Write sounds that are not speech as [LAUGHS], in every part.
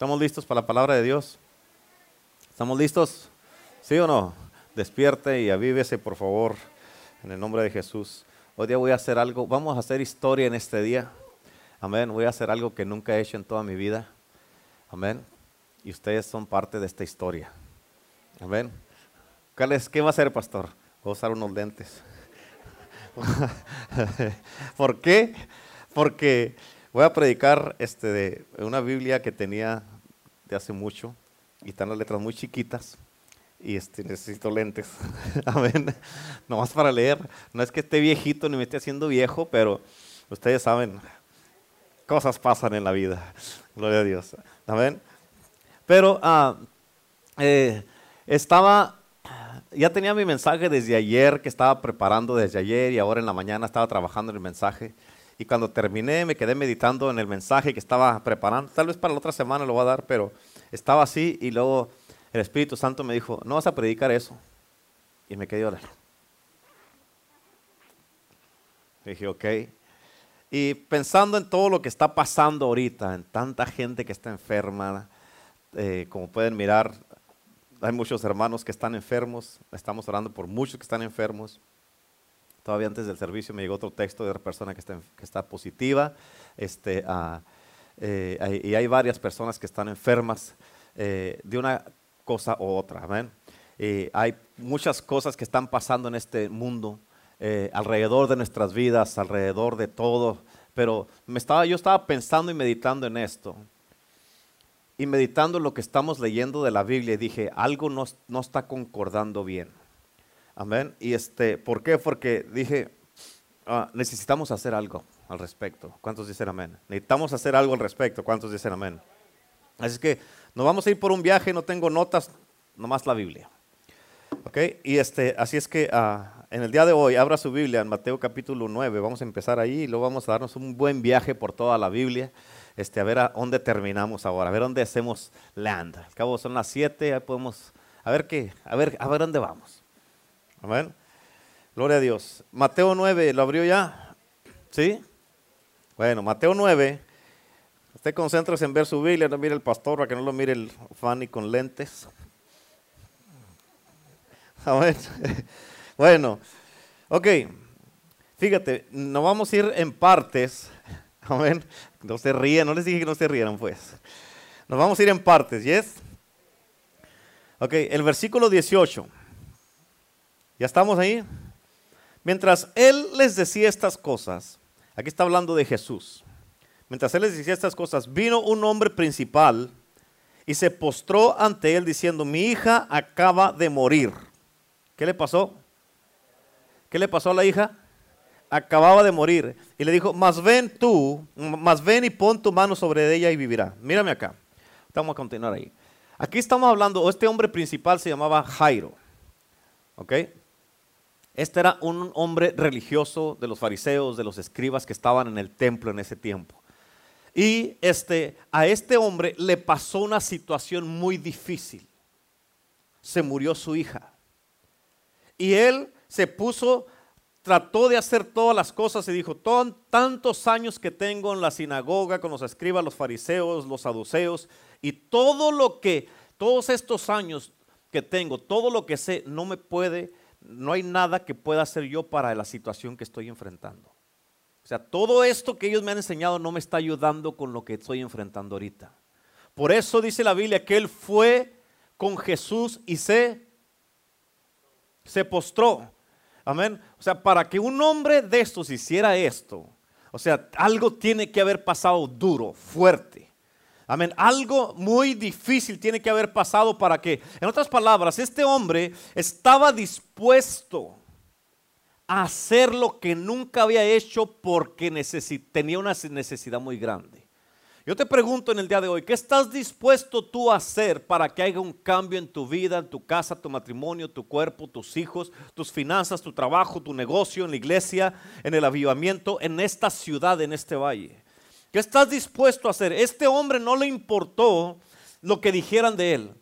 ¿Estamos listos para la palabra de Dios? ¿Estamos listos? ¿Sí o no? Despierte y avívese, por favor, en el nombre de Jesús. Hoy día voy a hacer algo, vamos a hacer historia en este día. Amén. Voy a hacer algo que nunca he hecho en toda mi vida. Amén. Y ustedes son parte de esta historia. Amén. ¿Qué va a hacer, pastor? Voy a usar unos lentes. [LAUGHS] ¿Por qué? Porque voy a predicar este, de una Biblia que tenía de hace mucho y están las letras muy chiquitas y este, necesito lentes. [LAUGHS] Amén. Nomás para leer. No es que esté viejito ni me esté haciendo viejo, pero ustedes saben, cosas pasan en la vida. Gloria a Dios. Amén. Pero ah, eh, estaba ya tenía mi mensaje desde ayer, que estaba preparando desde ayer y ahora en la mañana estaba trabajando en el mensaje. Y cuando terminé me quedé meditando en el mensaje que estaba preparando. Tal vez para la otra semana lo voy a dar, pero estaba así y luego el Espíritu Santo me dijo, no vas a predicar eso. Y me quedé orar. Dije, ok. Y pensando en todo lo que está pasando ahorita, en tanta gente que está enferma, eh, como pueden mirar, hay muchos hermanos que están enfermos, estamos orando por muchos que están enfermos. Todavía antes del servicio me llegó otro texto de otra persona que está, que está positiva. Este, ah, eh, y hay varias personas que están enfermas eh, de una cosa u otra. ¿ven? hay muchas cosas que están pasando en este mundo, eh, alrededor de nuestras vidas, alrededor de todo. Pero me estaba, yo estaba pensando y meditando en esto y meditando lo que estamos leyendo de la Biblia, dije, algo no, no está concordando bien. Amén. Y este, ¿por qué? Porque dije, ah, necesitamos hacer algo al respecto. ¿Cuántos dicen amén? Necesitamos hacer algo al respecto. ¿Cuántos dicen amén? Así que nos vamos a ir por un viaje, no tengo notas, nomás la Biblia. ¿Ok? Y este, así es que ah, en el día de hoy, abra su Biblia en Mateo capítulo 9, vamos a empezar ahí y luego vamos a darnos un buen viaje por toda la Biblia este, a ver a dónde terminamos ahora, a ver dónde hacemos land. Al cabo son las 7, ya podemos, a ver qué, a ver, a ver dónde vamos. Amén. Gloria a Dios. Mateo 9, ¿lo abrió ya? ¿Sí? Bueno, Mateo 9. Usted concéntrese en ver su Biblia, no mire el pastor para que no lo mire el Fanny con lentes. Amén. [LAUGHS] Bueno, ok. Fíjate, nos vamos a ir en partes Amén. No se ríen, no les dije que no se rieran, pues. Nos vamos a ir en partes, ¿yes? Ok, el versículo 18. ¿Ya estamos ahí? Mientras él les decía estas cosas, aquí está hablando de Jesús. Mientras él les decía estas cosas, vino un hombre principal y se postró ante él diciendo, mi hija acaba de morir. ¿Qué le pasó? ¿Qué le pasó a la hija? acababa de morir. Y le dijo, más ven tú, más ven y pon tu mano sobre ella y vivirá. Mírame acá. Vamos a continuar ahí. Aquí estamos hablando, este hombre principal se llamaba Jairo. ¿Ok? Este era un hombre religioso de los fariseos, de los escribas que estaban en el templo en ese tiempo. Y este, a este hombre le pasó una situación muy difícil. Se murió su hija. Y él se puso trató de hacer todas las cosas y dijo, tantos años que tengo en la sinagoga con los escribas, los fariseos, los saduceos, y todo lo que, todos estos años que tengo, todo lo que sé, no me puede, no hay nada que pueda hacer yo para la situación que estoy enfrentando. O sea, todo esto que ellos me han enseñado no me está ayudando con lo que estoy enfrentando ahorita. Por eso dice la Biblia que él fue con Jesús y se, se postró. Amén. O sea, para que un hombre de estos hiciera esto, o sea, algo tiene que haber pasado duro, fuerte. Amén. Algo muy difícil tiene que haber pasado para que, en otras palabras, este hombre estaba dispuesto a hacer lo que nunca había hecho porque tenía una necesidad muy grande. Yo te pregunto en el día de hoy, ¿qué estás dispuesto tú a hacer para que haya un cambio en tu vida, en tu casa, tu matrimonio, tu cuerpo, tus hijos, tus finanzas, tu trabajo, tu negocio, en la iglesia, en el avivamiento, en esta ciudad, en este valle? ¿Qué estás dispuesto a hacer? Este hombre no le importó lo que dijeran de él.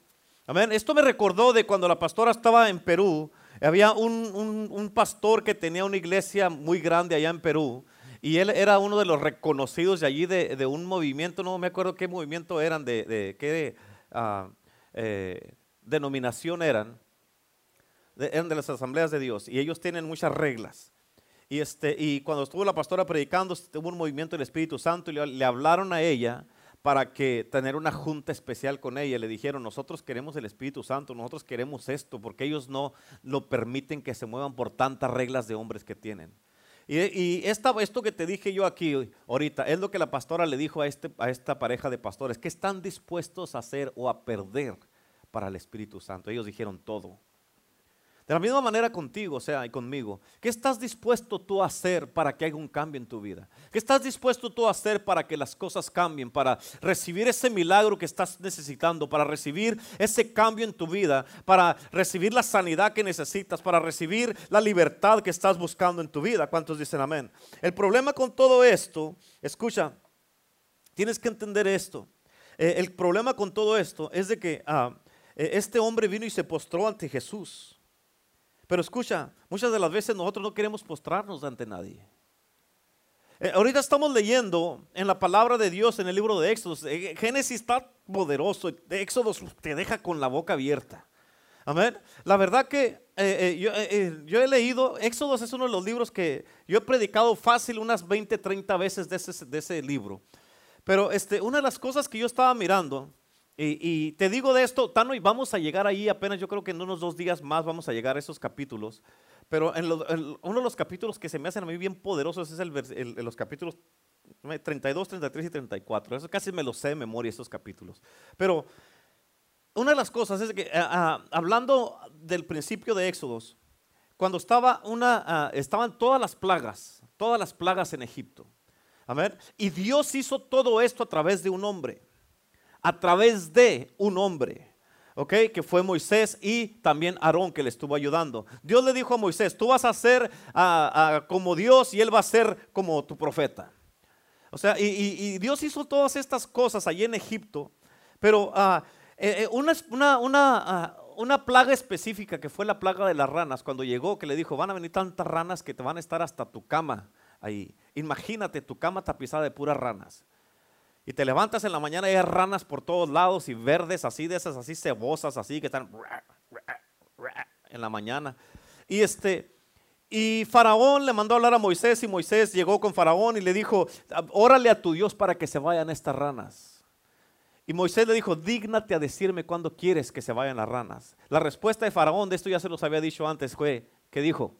Amén. Esto me recordó de cuando la pastora estaba en Perú. Había un, un pastor que tenía una iglesia muy grande allá en Perú y él era uno de los reconocidos de allí de, un movimiento, no me acuerdo qué movimiento eran, de, qué ah, eh, denominación eran, eran de las asambleas de Dios y ellos tienen muchas reglas. Y, este, y cuando estuvo la pastora predicando, hubo un movimiento del Espíritu Santo y le, hablaron a ella para que tener una junta especial con ella. Le dijeron, nosotros queremos el Espíritu Santo, nosotros queremos esto, porque ellos no lo permiten que se muevan por tantas reglas de hombres que tienen. Y, esto que te dije yo aquí ahorita es lo que la pastora le dijo a, este, a esta pareja de pastores, que están dispuestos a hacer o a perder para el Espíritu Santo. Ellos dijeron todo. De la misma manera contigo, o sea, y conmigo. ¿Qué estás dispuesto tú a hacer para que haya un cambio en tu vida? ¿Qué estás dispuesto tú a hacer para que las cosas cambien? Para recibir ese milagro que estás necesitando, para recibir ese cambio en tu vida, para recibir la sanidad que necesitas, para recibir la libertad que estás buscando en tu vida. ¿Cuántos dicen amén? El problema con todo esto, escucha, tienes que entender esto. Eh, el problema con todo esto es de que ah, eh, este hombre vino y se postró ante Jesús. Pero escucha, muchas de las veces nosotros no queremos postrarnos ante nadie. Eh, ahorita estamos leyendo en la palabra de Dios en el libro de Éxodo. Eh, Génesis está poderoso. Éxodo te deja con la boca abierta. Amén. La verdad que eh, yo, he leído, Éxodo es uno de los libros que yo he predicado fácil unas 20, 30 veces de ese, de ese libro. Pero este, una de las cosas que yo estaba mirando y, te digo de esto, Tano, y vamos a llegar ahí apenas, yo creo que en unos dos días más vamos a llegar a esos capítulos. Pero en, uno de los capítulos que se me hacen a mí bien poderosos es el, los capítulos 32, 33 y 34. Eso casi me lo sé de memoria, esos capítulos. Pero una de las cosas es que, hablando del principio de Éxodos, cuando estaba una, estaban todas las plagas, todas las plagas en Egipto. A ver, y Dios hizo todo esto a través de un hombre a través de un hombre, ¿ok? Que fue Moisés y también Aarón que le estuvo ayudando. Dios le dijo a Moisés, tú vas a ser como Dios y él va a ser como tu profeta. O sea, y, Dios hizo todas estas cosas allí en Egipto, pero ah, eh, eh, una, ah, una, plaga específica que fue la plaga de las ranas, cuando llegó, que le dijo, van a venir tantas ranas que te van a estar hasta tu cama ahí. Imagínate tu cama tapizada de puras ranas. Y te levantas en la mañana y hay ranas por todos lados y verdes así, de esas así cebosas, así que están en la mañana. Y este, y Faraón le mandó a hablar a Moisés y Moisés llegó con Faraón y le dijo, órale a tu Dios para que se vayan estas ranas. Y Moisés le dijo, dígnate a decirme cuándo quieres que se vayan las ranas. La respuesta de Faraón, de esto ya se los había dicho antes, fue, que dijo?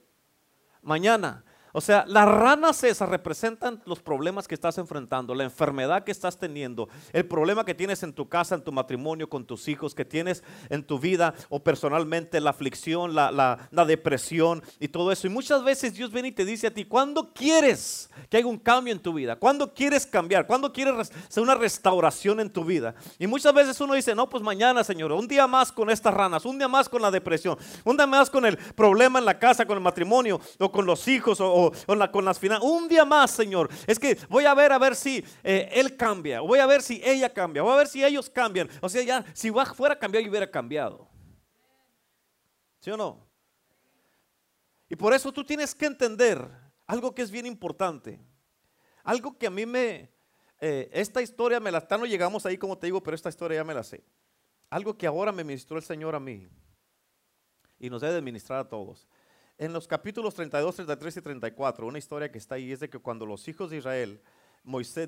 Mañana. O sea, las ranas esas representan los problemas que estás enfrentando, la enfermedad que estás teniendo, el problema que tienes en tu casa, en tu matrimonio, con tus hijos, que tienes en tu vida o personalmente, la aflicción, la, depresión y todo eso. Y muchas veces Dios viene y te dice a ti, ¿cuándo quieres que haya un cambio en tu vida? ¿Cuándo quieres cambiar? ¿Cuándo quieres hacer una restauración en tu vida? Y muchas veces uno dice, no, pues mañana, Señor, un día más con estas ranas, un día más con la depresión, un día más con el problema en la casa, con el matrimonio o con los hijos o con las finanzas. Un día más, Señor. Es que voy a ver a ver si eh, Él cambia. Voy a ver si ella cambia. Voy a ver si ellos cambian. O sea, ya, si fuera a cambiar, yo hubiera cambiado. ¿Sí o no? Y por eso tú tienes que entender algo que es bien importante. Algo que a mí me... Eh, esta historia me la... no llegamos ahí como te digo, pero esta historia ya me la sé. Algo que ahora me ministró el Señor a mí. Y nos debe administrar a todos. En los capítulos 32, 33 y 34, una historia que está ahí es de que cuando los hijos de Israel,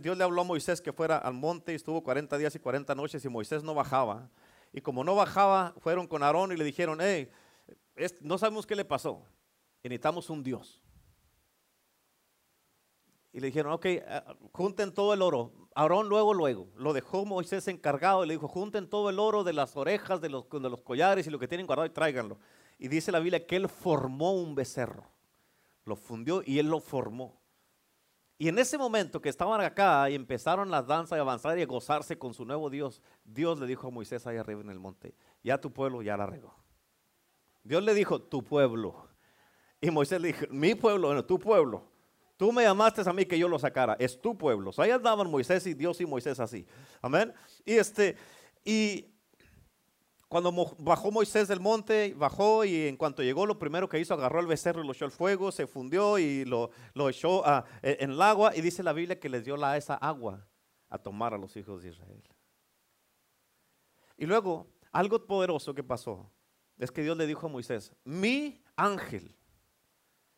Dios le habló a Moisés que fuera al monte y estuvo 40 días y 40 noches y Moisés no bajaba. Y como no bajaba, fueron con Aarón y le dijeron, hey, no sabemos qué le pasó. Necesitamos un Dios. Y le dijeron, ok, eh, junten todo el oro. Aarón luego, luego, lo dejó Moisés encargado y le dijo, junten todo el oro de las orejas, de los, de los collares y lo que tienen guardado y tráiganlo. Y dice la Biblia que él formó un becerro. Lo fundió y él lo formó. Y en ese momento que estaban acá y empezaron las danzas y avanzar y a gozarse con su nuevo Dios, Dios le dijo a Moisés ahí arriba en el monte, ya tu pueblo ya la regó. Dios le dijo, tu pueblo. Y Moisés le dijo, mi pueblo, no, tu pueblo. Tú me llamaste a mí que yo lo sacara. Es tu pueblo. ahí andaban Moisés y Dios y Moisés así. Amén. Y este, y Cuando bajó Moisés del monte, bajó y en cuanto llegó, lo primero que hizo, agarró el becerro y lo echó al fuego, se fundió y lo, echó e, en el agua. Y dice la Biblia que les dio esa agua a tomar a los hijos de Israel. Y luego, algo poderoso que pasó es que Dios le dijo a Moisés, mi ángel,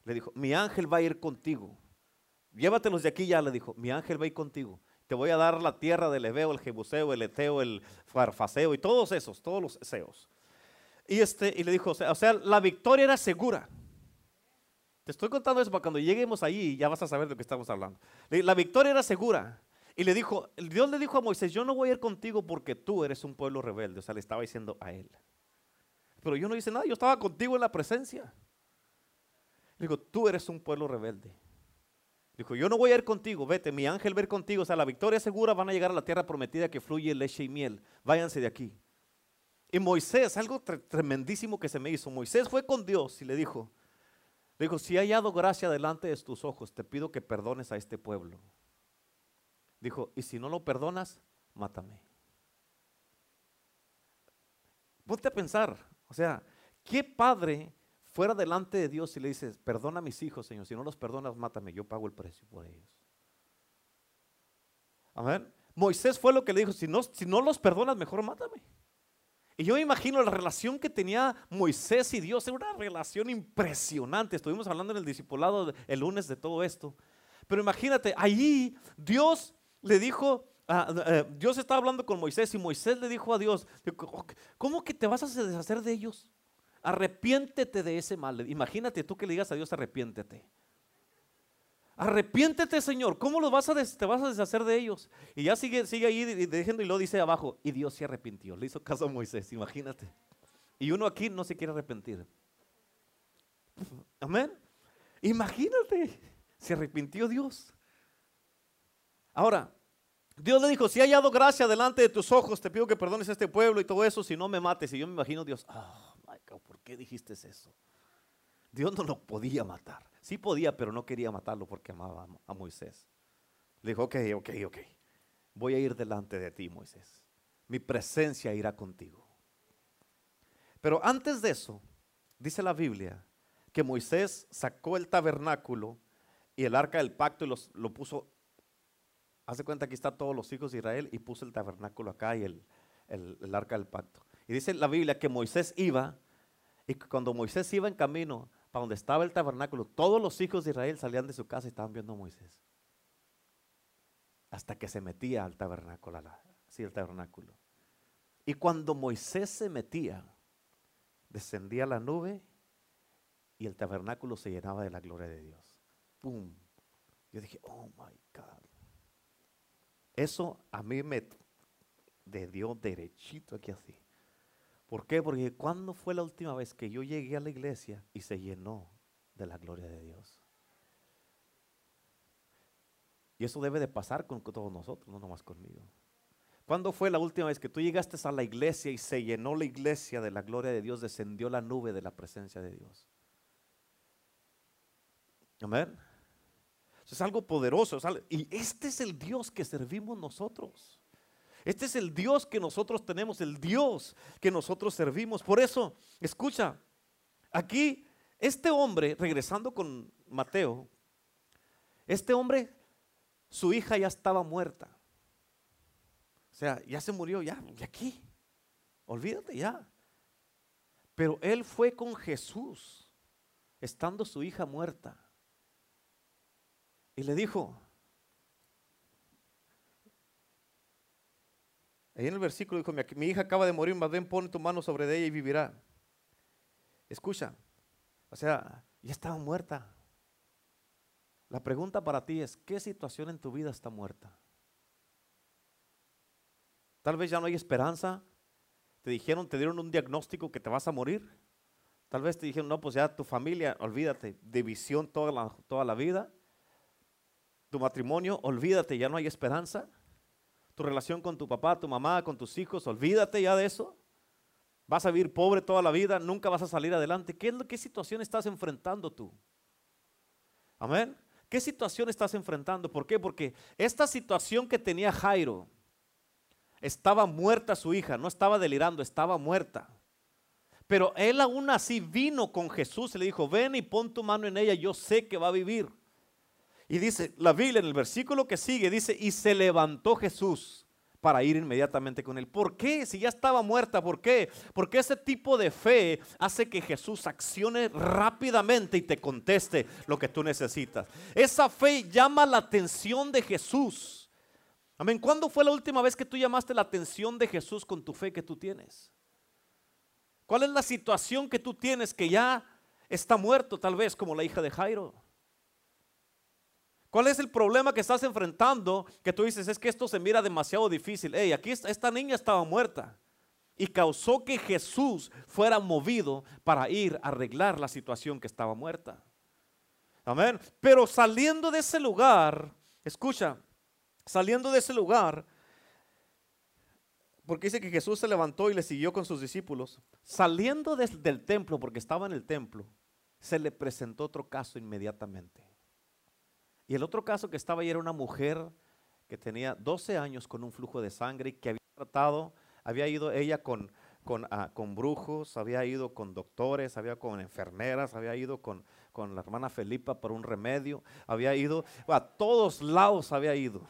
le dijo, mi ángel va a ir contigo. Llévatelos de aquí ya, le dijo, mi ángel va a ir contigo te voy a dar la tierra del Ebeo, el Jebuseo, el Eteo, el Farfaseo y todos esos, todos los Eseos. Y, este, y le dijo, o sea, la victoria era segura. Te estoy contando eso para cuando lleguemos ahí ya vas a saber de lo que estamos hablando. La victoria era segura. Y le dijo, Dios le dijo a Moisés, yo no voy a ir contigo porque tú eres un pueblo rebelde. O sea, le estaba diciendo a él. Pero yo no hice nada, yo estaba contigo en la presencia. Le digo, tú eres un pueblo rebelde. Dijo, yo no voy a ir contigo, vete, mi ángel va contigo. O sea, la victoria segura, van a llegar a la tierra prometida que fluye leche y miel. Váyanse de aquí. Y Moisés, algo tremendísimo que se me hizo. Moisés fue con Dios y le dijo, le dijo, si he hallado gracia delante de tus ojos, te pido que perdones a este pueblo. Dijo, y si no lo perdonas, mátame. Ponte a pensar, o sea, ¿qué padre fuera delante de Dios y le dices, perdona a mis hijos, Señor, si no los perdonas, mátame, yo pago el precio por ellos. Amén. Moisés fue lo que le dijo, si no, si no los perdonas, mejor mátame. Y yo me imagino la relación que tenía Moisés y Dios, era una relación impresionante. Estuvimos hablando en el discipulado el lunes de todo esto. Pero imagínate, allí Dios le dijo, ah, eh, Dios estaba hablando con Moisés y Moisés le dijo a Dios, ¿cómo que te vas a deshacer de ellos? Arrepiéntete de ese mal. Imagínate tú que le digas a Dios, arrepiéntete. Arrepiéntete, Señor. ¿Cómo los vas a te vas a deshacer de ellos? Y ya sigue, sigue ahí diciendo y lo dice abajo. Y Dios se arrepintió. Le hizo caso a Moisés, imagínate. Y uno aquí no se quiere arrepentir. Amén. Imagínate. Se arrepintió Dios. Ahora, Dios le dijo, si he hallado gracia delante de tus ojos, te pido que perdones a este pueblo y todo eso, si no me mates. Y yo me imagino Dios, ¿por qué dijiste eso? Dios no lo podía matar. Sí podía, pero no quería matarlo porque amaba a Moisés. Le dijo, ok, ok, ok. Voy a ir delante de ti, Moisés. Mi presencia irá contigo. Pero antes de eso, dice la Biblia que Moisés sacó el tabernáculo y el arca del pacto y lo puso. Hace cuenta que está todos los hijos de Israel y puso el tabernáculo acá y el, el arca del pacto. Y dice la Biblia que Moisés iba y cuando Moisés iba en camino para donde estaba el tabernáculo, todos los hijos de Israel salían de su casa y estaban viendo a Moisés. Hasta que se metía al tabernáculo, sí, el tabernáculo. Y cuando Moisés se metía, descendía la nube y el tabernáculo se llenaba de la gloria de Dios. ¡Pum! Yo dije, oh my God. Eso a mí me dio derechito aquí así. ¿Por qué? Porque ¿cuándo fue la última vez que yo llegué a la iglesia y se llenó de la gloria de Dios? Y eso debe de pasar con todos nosotros, no nomás conmigo. ¿Cuándo fue la última vez que tú llegaste a la iglesia y se llenó la iglesia de la gloria de Dios, descendió la nube de la presencia de Dios? Amén. es algo poderoso. y este es el Dios que servimos nosotros. Este es el Dios que nosotros tenemos, el Dios que nosotros servimos. Por eso, escucha, aquí este hombre, regresando con Mateo, este hombre, su hija ya estaba muerta. O sea, ya se murió, ya, y aquí. Olvídate ya. Pero él fue con Jesús, estando su hija muerta. Y le dijo, Ahí en el versículo dijo, mi, hija acaba de morir, más bien pon tu mano sobre ella y vivirá. Escucha, o sea, ya estaba muerta. La pregunta para ti es, ¿qué situación en tu vida está muerta? Tal vez ya no hay esperanza. Te dijeron, te dieron un diagnóstico que te vas a morir. Tal vez te dijeron, no, pues ya tu familia, olvídate, división toda la, toda la vida. Tu matrimonio, olvídate, ya no hay esperanza tu relación con tu papá, tu mamá, con tus hijos, olvídate ya de eso. Vas a vivir pobre toda la vida, nunca vas a salir adelante. ¿Qué, situación estás enfrentando tú? Amén. ¿Qué situación estás enfrentando? ¿Por qué? Porque esta situación que tenía Jairo, estaba muerta su hija, no estaba delirando, estaba muerta. Pero él aún así vino con Jesús y le dijo, ven y pon tu mano en ella, yo sé que va a vivir. Y dice, la Biblia en el versículo que sigue, dice, y se levantó Jesús para ir inmediatamente con él. ¿Por qué? Si ya estaba muerta, ¿por qué? Porque ese tipo de fe hace que Jesús accione rápidamente y te conteste lo que tú necesitas. Esa fe llama la atención de Jesús. Amén. ¿Cuándo fue la última vez que tú llamaste la atención de Jesús con tu fe que tú tienes? ¿Cuál es la situación que tú tienes que ya está muerto, tal vez como la hija de Jairo? ¿Cuál es el problema que estás enfrentando que tú dices es que esto se mira demasiado difícil? Hey, aquí esta niña estaba muerta y causó que Jesús fuera movido para ir a arreglar la situación que estaba muerta. Amén. Pero saliendo de ese lugar, escucha, saliendo de ese lugar, porque dice que Jesús se levantó y le siguió con sus discípulos, saliendo del templo, porque estaba en el templo, se le presentó otro caso inmediatamente. Y el otro caso que estaba ahí era una mujer que tenía 12 años con un flujo de sangre y que había tratado, había ido ella con, con, ah, con brujos, había ido con doctores, había con enfermeras, había ido con, con la hermana Felipa por un remedio, había ido, a todos lados había ido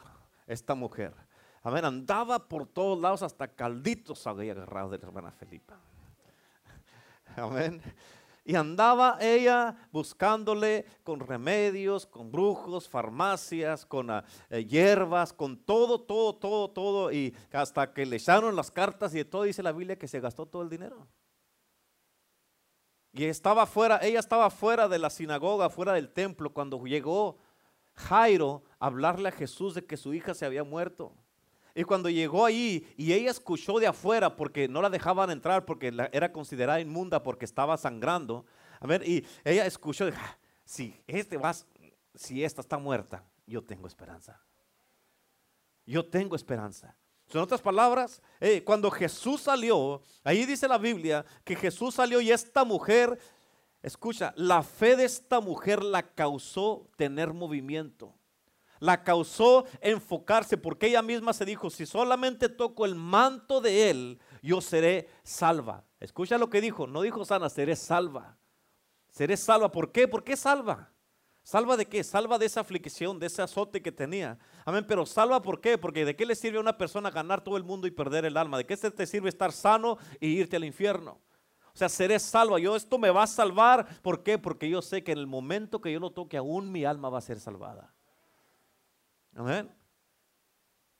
esta mujer. Amén, andaba por todos lados, hasta calditos había agarrado de la hermana Felipa. [LAUGHS] Amén. Y andaba ella buscándole con remedios, con brujos, farmacias, con ah, eh, hierbas, con todo, todo, todo, todo. Y hasta que le echaron las cartas y de todo, dice la Biblia que se gastó todo el dinero. Y estaba fuera, ella estaba fuera de la sinagoga, fuera del templo, cuando llegó Jairo a hablarle a Jesús de que su hija se había muerto. Y cuando llegó ahí y ella escuchó de afuera porque no la dejaban entrar porque era considerada inmunda porque estaba sangrando. A ver, y ella escuchó, ah, si este vas, si esta está muerta, yo tengo esperanza. Yo tengo esperanza. En otras palabras, eh, cuando Jesús salió, ahí dice la Biblia que Jesús salió y esta mujer, escucha, la fe de esta mujer la causó tener movimiento la causó enfocarse porque ella misma se dijo, si solamente toco el manto de él, yo seré salva. Escucha lo que dijo, no dijo sana, seré salva. Seré salva. ¿Por qué? ¿Por qué salva? ¿Salva de qué? Salva de esa aflicción, de ese azote que tenía. Amén, pero salva ¿por qué? Porque ¿de qué le sirve a una persona ganar todo el mundo y perder el alma? ¿De qué te sirve estar sano y irte al infierno? O sea, seré salva. Yo esto me va a salvar. ¿Por qué? Porque yo sé que en el momento que yo lo toque, aún mi alma va a ser salvada. Amén.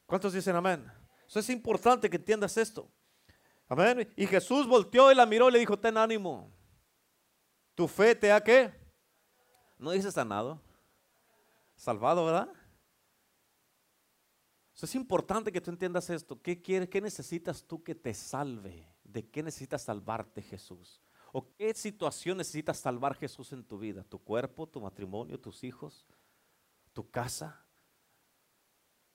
¿Cuántos dicen amén? Eso es importante que entiendas esto. Amén. Y Jesús volteó y la miró y le dijo, ten ánimo. Tu fe te ha qué? No dice sanado. Salvado, ¿verdad? Eso es importante que tú entiendas esto. ¿Qué quieres? ¿Qué necesitas tú que te salve? ¿De qué necesitas salvarte Jesús? ¿O qué situación necesitas salvar Jesús en tu vida? ¿Tu cuerpo, tu matrimonio, tus hijos, tu casa?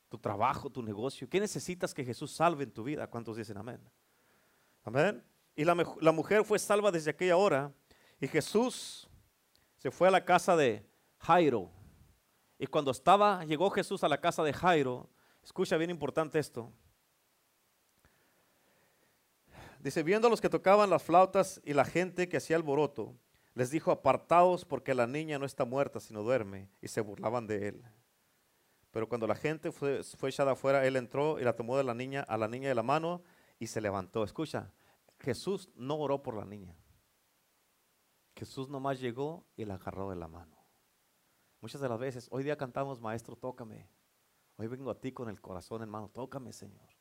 Tu trabajo, tu negocio. ¿Qué necesitas que Jesús salve en tu vida? ¿Cuántos dicen amén? Amén. Y la, mujer fue salva desde aquella hora. Y Jesús se fue a la casa de Jairo. Y cuando estaba, llegó Jesús a la casa de Jairo. Escucha bien importante esto. Dice, viendo a los que tocaban las flautas y la gente que hacía alboroto, les dijo, apartaos porque la niña no está muerta, sino duerme. Y se burlaban de él. Pero cuando la gente fue, echada afuera, él entró y la tomó de la niña, a la niña de la mano y se levantó. Escucha, Jesús no oró por la niña. Jesús nomás llegó y la agarró de la mano. Muchas de las veces, hoy día cantamos, Maestro, tócame. Hoy vengo a ti con el corazón en mano, tócame, Señor.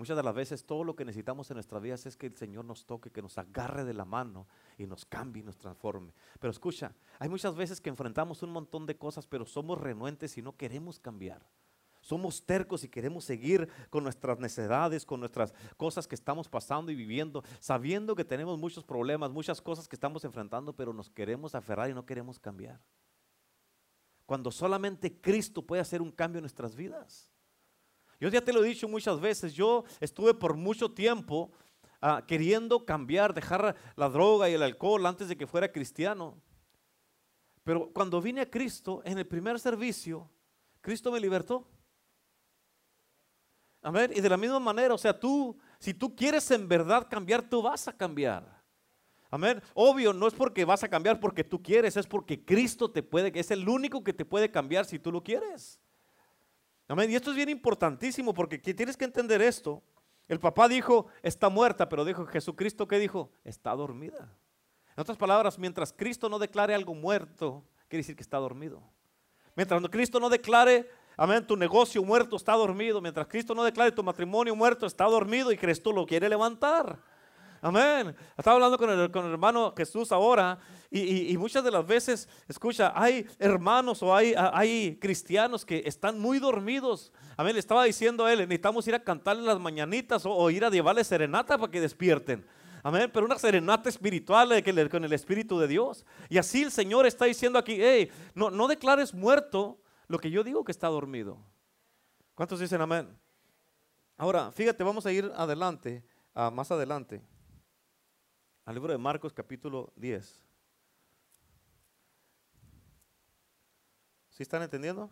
Muchas de las veces todo lo que necesitamos en nuestras vidas es que el Señor nos toque, que nos agarre de la mano y nos cambie y nos transforme. Pero escucha, hay muchas veces que enfrentamos un montón de cosas, pero somos renuentes y no queremos cambiar. Somos tercos y queremos seguir con nuestras necesidades, con nuestras cosas que estamos pasando y viviendo, sabiendo que tenemos muchos problemas, muchas cosas que estamos enfrentando, pero nos queremos aferrar y no queremos cambiar. Cuando solamente Cristo puede hacer un cambio en nuestras vidas. Yo ya te lo he dicho muchas veces, yo estuve por mucho tiempo ah, queriendo cambiar, dejar la droga y el alcohol antes de que fuera cristiano. Pero cuando vine a Cristo, en el primer servicio, Cristo me libertó. Amén. Y de la misma manera, o sea, tú, si tú quieres en verdad cambiar, tú vas a cambiar. Amén. Obvio, no es porque vas a cambiar porque tú quieres, es porque Cristo te puede, es el único que te puede cambiar si tú lo quieres. Amén. Y esto es bien importantísimo porque tienes que entender esto. El papá dijo, está muerta, pero dijo Jesucristo, ¿qué dijo? Está dormida. En otras palabras, mientras Cristo no declare algo muerto, quiere decir que está dormido. Mientras Cristo no declare, amén, tu negocio muerto está dormido. Mientras Cristo no declare tu matrimonio muerto está dormido y Cristo lo quiere levantar. Amén. Estaba hablando con el, con el hermano Jesús ahora y, muchas de las veces, escucha, hay hermanos o hay, hay cristianos que están muy dormidos. Amén. Le estaba diciendo a él, necesitamos ir a cantarle las mañanitas o, ir a llevarle serenata para que despierten. Amén, pero una serenata espiritual con el Espíritu de Dios. Y así el Señor está diciendo aquí, hey, no, no declares muerto lo que yo digo que está dormido. ¿Cuántos dicen amén? Ahora, fíjate, vamos a ir adelante, más adelante, al libro de Marcos capítulo 10. ¿Sí están entendiendo?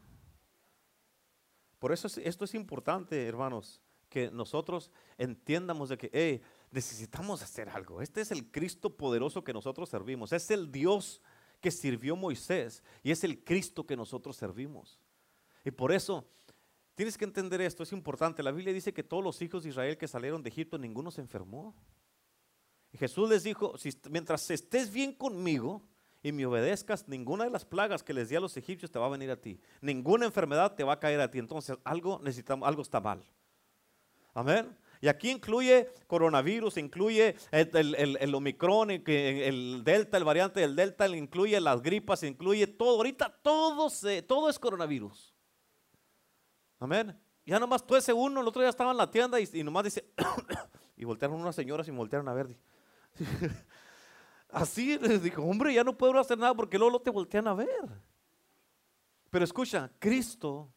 Por eso esto es importante, hermanos, que nosotros entiendamos de que, necesitamos hacer algo. Este es el Cristo poderoso que nosotros servimos. Es el Dios que sirvió Moisés y es el Cristo que nosotros servimos. Y por eso tienes que entender esto, es importante. La Biblia dice que todos los hijos de Israel que salieron de Egipto, ninguno se enfermó. Jesús les dijo, mientras estés bien conmigo y me obedezcas, ninguna de las plagas que les di a los egipcios te va a venir a ti. Ninguna enfermedad te va a caer a ti. Entonces algo necesitamos, algo está mal. Amén. Y aquí incluye coronavirus, incluye el, el, el, Omicron, el Delta, el variante del Delta, incluye las gripas, incluye todo. Ahorita todo, todo es coronavirus. Amén. Ya nomás tú ese uno, el otro día estaba en la tienda y, nomás dice, [COUGHS] y voltearon unas señoras y voltearon a ver. [LAUGHS] Así les dijo, hombre, ya no puedo hacer nada porque luego te voltean a ver. Pero escucha, Cristo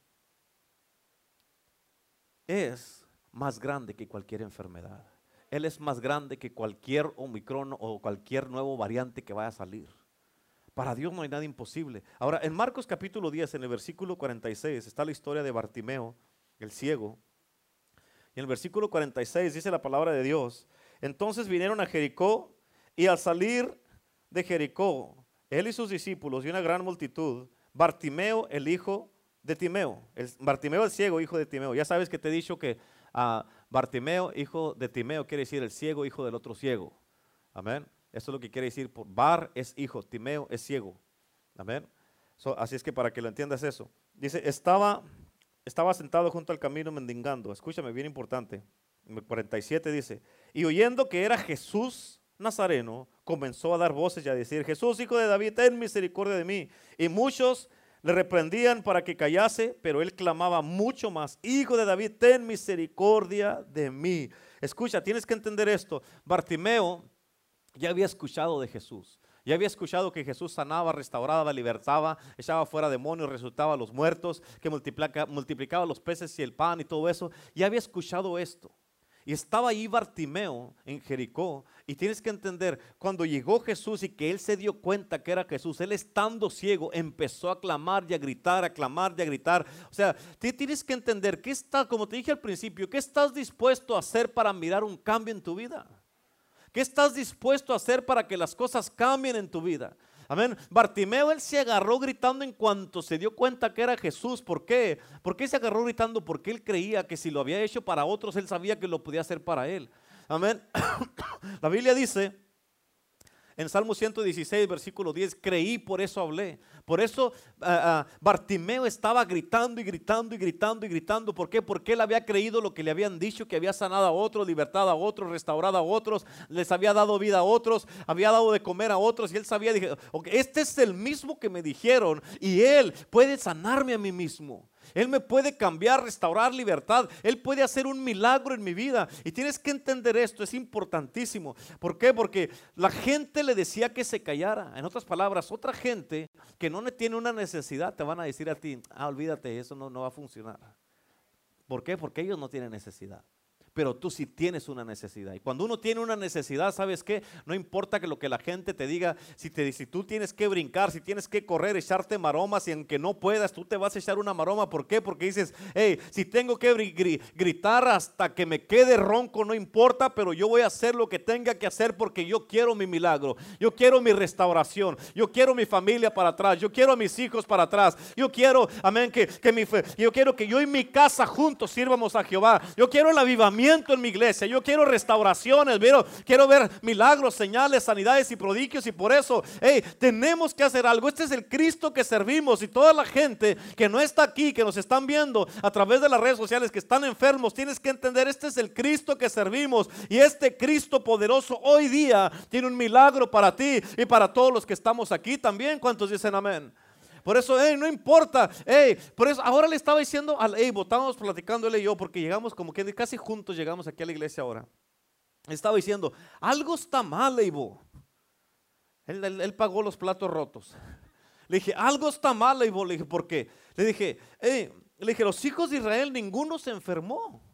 es más grande que cualquier enfermedad. Él es más grande que cualquier Omicron o cualquier nuevo variante que vaya a salir. Para Dios no hay nada imposible. Ahora, en Marcos capítulo 10, en el versículo 46, está la historia de Bartimeo, el ciego. Y en el versículo 46 dice la palabra de Dios. Entonces vinieron a Jericó y al salir de Jericó, él y sus discípulos y una gran multitud, Bartimeo, el hijo de Timeo, el, Bartimeo el ciego, hijo de Timeo. Ya sabes que te he dicho que a Bartimeo, hijo de Timeo, quiere decir el ciego, hijo del otro ciego. Amén. Eso es lo que quiere decir. Bar es hijo, Timeo es ciego. Amén. así es que para que lo entiendas eso. Dice, estaba, estaba sentado junto al camino mendigando. Escúchame, bien importante. 47 dice, y oyendo que era Jesús Nazareno, comenzó a dar voces y a decir, Jesús, hijo de David, ten misericordia de mí. Y muchos le reprendían para que callase, pero él clamaba mucho más, Hijo de David, ten misericordia de mí. Escucha, tienes que entender esto. Bartimeo ya había escuchado de Jesús. Ya había escuchado que Jesús sanaba, restauraba, libertaba, echaba fuera demonios, resultaba a los muertos, que multiplicaba los peces y el pan y todo eso. Ya había escuchado esto. Y estaba ahí Bartimeo en Jericó. Y tienes que entender, cuando llegó Jesús y que él se dio cuenta que era Jesús, él estando ciego empezó a clamar y a gritar, a clamar y a gritar. O sea, tienes que entender, ¿qué está, como te dije al principio, qué estás dispuesto a hacer para mirar un cambio en tu vida? ¿Qué estás dispuesto a hacer para que las cosas cambien en tu vida? Amén. Bartimeo, él se agarró gritando en cuanto se dio cuenta que era Jesús. ¿Por qué? ¿Por qué se agarró gritando? Porque él creía que si lo había hecho para otros, él sabía que lo podía hacer para él. Amén. [COUGHS] La Biblia dice en Salmo 116, versículo 10, creí, por eso hablé. Por eso ah, ah, Bartimeo estaba gritando y gritando y gritando y gritando. ¿Por qué? Porque él había creído lo que le habían dicho, que había sanado a otros, libertad a otros, restaurado a otros, les había dado vida a otros, había dado de comer a otros. Y él sabía, dije, este es el mismo que me dijeron y él puede sanarme a mí mismo. Él me puede cambiar, restaurar libertad. Él puede hacer un milagro en mi vida. Y tienes que entender esto, es importantísimo. ¿Por qué? Porque la gente le decía que se callara. En otras palabras, otra gente que no tiene una necesidad te van a decir a ti, ah, olvídate, eso no, no va a funcionar. ¿Por qué? Porque ellos no tienen necesidad. Pero tú sí tienes una necesidad. Y cuando uno tiene una necesidad, ¿sabes qué? No importa que lo que la gente te diga, si, te, si tú tienes que brincar, si tienes que correr, echarte maromas y aunque no puedas, tú te vas a echar una maroma. ¿Por qué? Porque dices, hey, si tengo que gritar hasta que me quede ronco, no importa, pero yo voy a hacer lo que tenga que hacer porque yo quiero mi milagro, yo quiero mi restauración, yo quiero mi familia para atrás, yo quiero a mis hijos para atrás, yo quiero, amén, que, que mi, yo quiero que yo y mi casa juntos sirvamos a Jehová, yo quiero el avivamiento en mi iglesia. Yo quiero restauraciones, quiero, quiero ver milagros, señales, sanidades y prodigios. Y por eso, hey, tenemos que hacer algo. Este es el Cristo que servimos. Y toda la gente que no está aquí, que nos están viendo a través de las redes sociales, que están enfermos, tienes que entender, este es el Cristo que servimos. Y este Cristo poderoso hoy día tiene un milagro para ti y para todos los que estamos aquí también. ¿Cuántos dicen amén? Por eso, hey, no importa. Hey, por eso ahora le estaba diciendo al Evo, estábamos platicando él y yo, porque llegamos como que casi juntos llegamos aquí a la iglesia ahora. Estaba diciendo, algo está mal, Evo. Él, pagó los platos rotos. Le dije, algo está mal, Evo. Le dije, ¿por qué? Le dije, le dije, los hijos de Israel, ninguno se enfermó.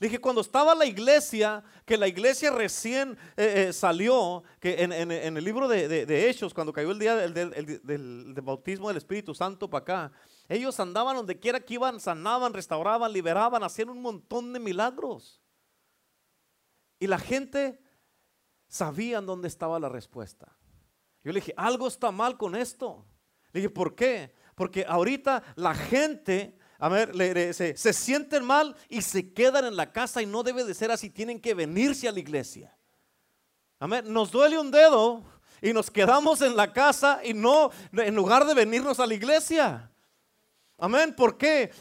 Dije, cuando estaba la iglesia, que la iglesia recién eh, eh, salió, que en, el libro de, Hechos, cuando cayó el día del, bautismo del Espíritu Santo para acá, ellos andaban donde quiera que iban, sanaban, restauraban, liberaban, hacían un montón de milagros. Y la gente sabía dónde estaba la respuesta. Yo le dije, algo está mal con esto. Le dije, ¿por qué? Porque ahorita la gente a ver, se, sienten mal y se quedan en la casa y no debe de ser así, tienen que venirse a la iglesia. Amén. Nos duele un dedo y nos quedamos en la casa y no, en lugar de venirnos a la iglesia. Amén. ¿Por qué?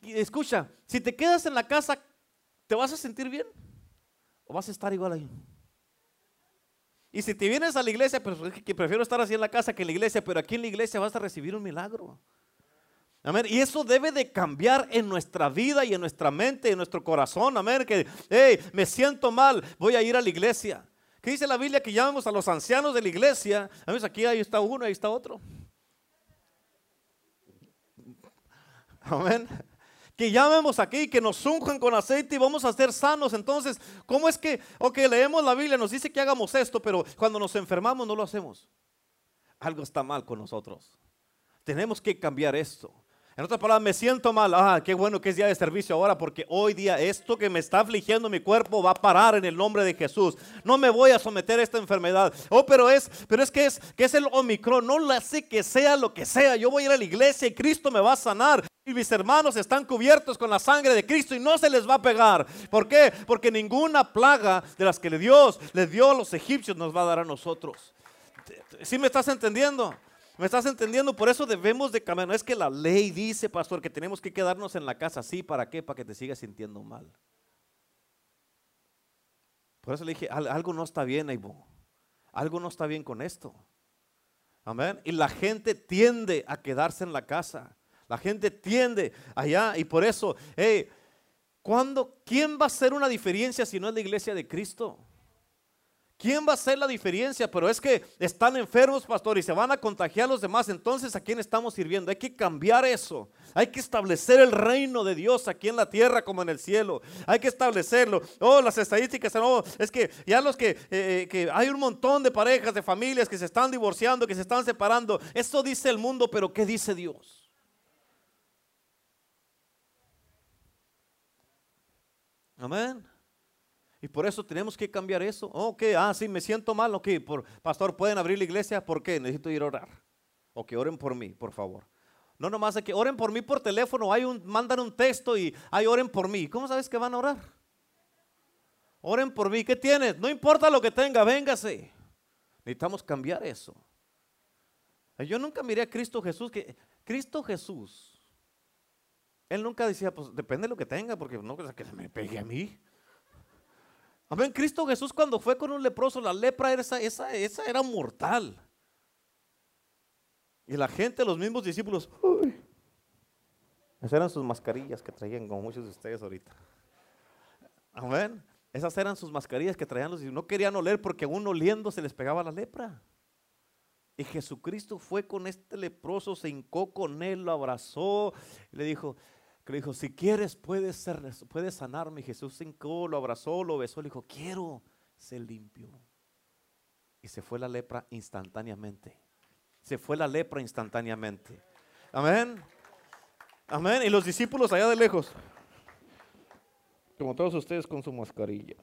Escucha, si te quedas en la casa, ¿te vas a sentir bien? ¿O vas a estar igual ahí? Y si te vienes a la iglesia, pues prefiero estar así en la casa que en la iglesia, pero aquí en la iglesia vas a recibir un milagro. Amén. Y eso debe de cambiar en nuestra vida y en nuestra mente, en nuestro corazón. Amén. Que, hey, me siento mal, voy a ir a la iglesia. ¿Qué dice la Biblia? Que llamemos a los ancianos de la iglesia. Amén. Aquí ahí está uno, ahí está otro. Amén. Que llamemos aquí, que nos unjan con aceite y vamos a ser sanos. Entonces, ¿cómo es que, ok, leemos la Biblia, nos dice que hagamos esto, pero cuando nos enfermamos no lo hacemos? Algo está mal con nosotros. Tenemos que cambiar esto. En otras palabras, me siento mal. Ah, qué bueno que es día de servicio ahora, porque hoy día esto que me está afligiendo mi cuerpo va a parar en el nombre de Jesús. No me voy a someter a esta enfermedad. Oh, pero es, pero es que es, que es el Omicron. No la sé que sea lo que sea. Yo voy a ir a la iglesia y Cristo me va a sanar. Y mis hermanos están cubiertos con la sangre de Cristo y no se les va a pegar. ¿Por qué? Porque ninguna plaga de las que Dios le dio a los egipcios nos va a dar a nosotros. ¿Sí me estás entendiendo? ¿Me estás entendiendo? Por eso debemos de cambiar. No es que la ley dice, pastor, que tenemos que quedarnos en la casa. Sí, ¿para qué? Para que te sigas sintiendo mal. Por eso le dije, algo no está bien, Aibo. Algo no está bien con esto. Amén. Y la gente tiende a quedarse en la casa. La gente tiende allá. Y por eso, hey, ¿cuándo, ¿quién va a hacer una diferencia si no es la iglesia de Cristo? ¿Quién va a hacer la diferencia? Pero es que están enfermos, pastor, y se van a contagiar los demás. Entonces, ¿a quién estamos sirviendo? Hay que cambiar eso. Hay que establecer el reino de Dios aquí en la tierra como en el cielo. Hay que establecerlo. Oh, las estadísticas, no, es que ya los que, eh, eh, que hay un montón de parejas, de familias que se están divorciando, que se están separando. Eso dice el mundo, pero ¿qué dice Dios? Amén. Y por eso tenemos que cambiar eso. Ok, ah, sí, me siento mal. Ok, pastor, ¿pueden abrir la iglesia? ¿Por qué? Necesito ir a orar. O que oren por mí, por favor. No nomás de que oren por mí por teléfono, hay un, mandan un texto y hay oren por mí. ¿Cómo sabes que van a orar? Oren por mí. ¿Qué tienes? No importa lo que tenga, véngase. Necesitamos cambiar eso. Yo nunca miré a Cristo Jesús, que Cristo Jesús, Él nunca decía, pues depende de lo que tenga, porque no que se me pegue a mí. Amén. Cristo Jesús cuando fue con un leproso, la lepra era esa, esa, esa era mortal. Y la gente, los mismos discípulos, esas eran sus mascarillas que traían, como muchos de ustedes ahorita. Amén. Esas eran sus mascarillas que traían los y no querían oler porque aún oliendo se les pegaba la lepra. Y Jesucristo fue con este leproso, se hincó con él, lo abrazó, y le dijo, que le dijo, si quieres puedes, ser, puedes sanarme. Jesús se lo abrazó, lo besó, le dijo, quiero ser limpio. Y se fue la lepra instantáneamente. Se fue la lepra instantáneamente. Amén. Amén. Y los discípulos allá de lejos. Como todos ustedes con su mascarilla.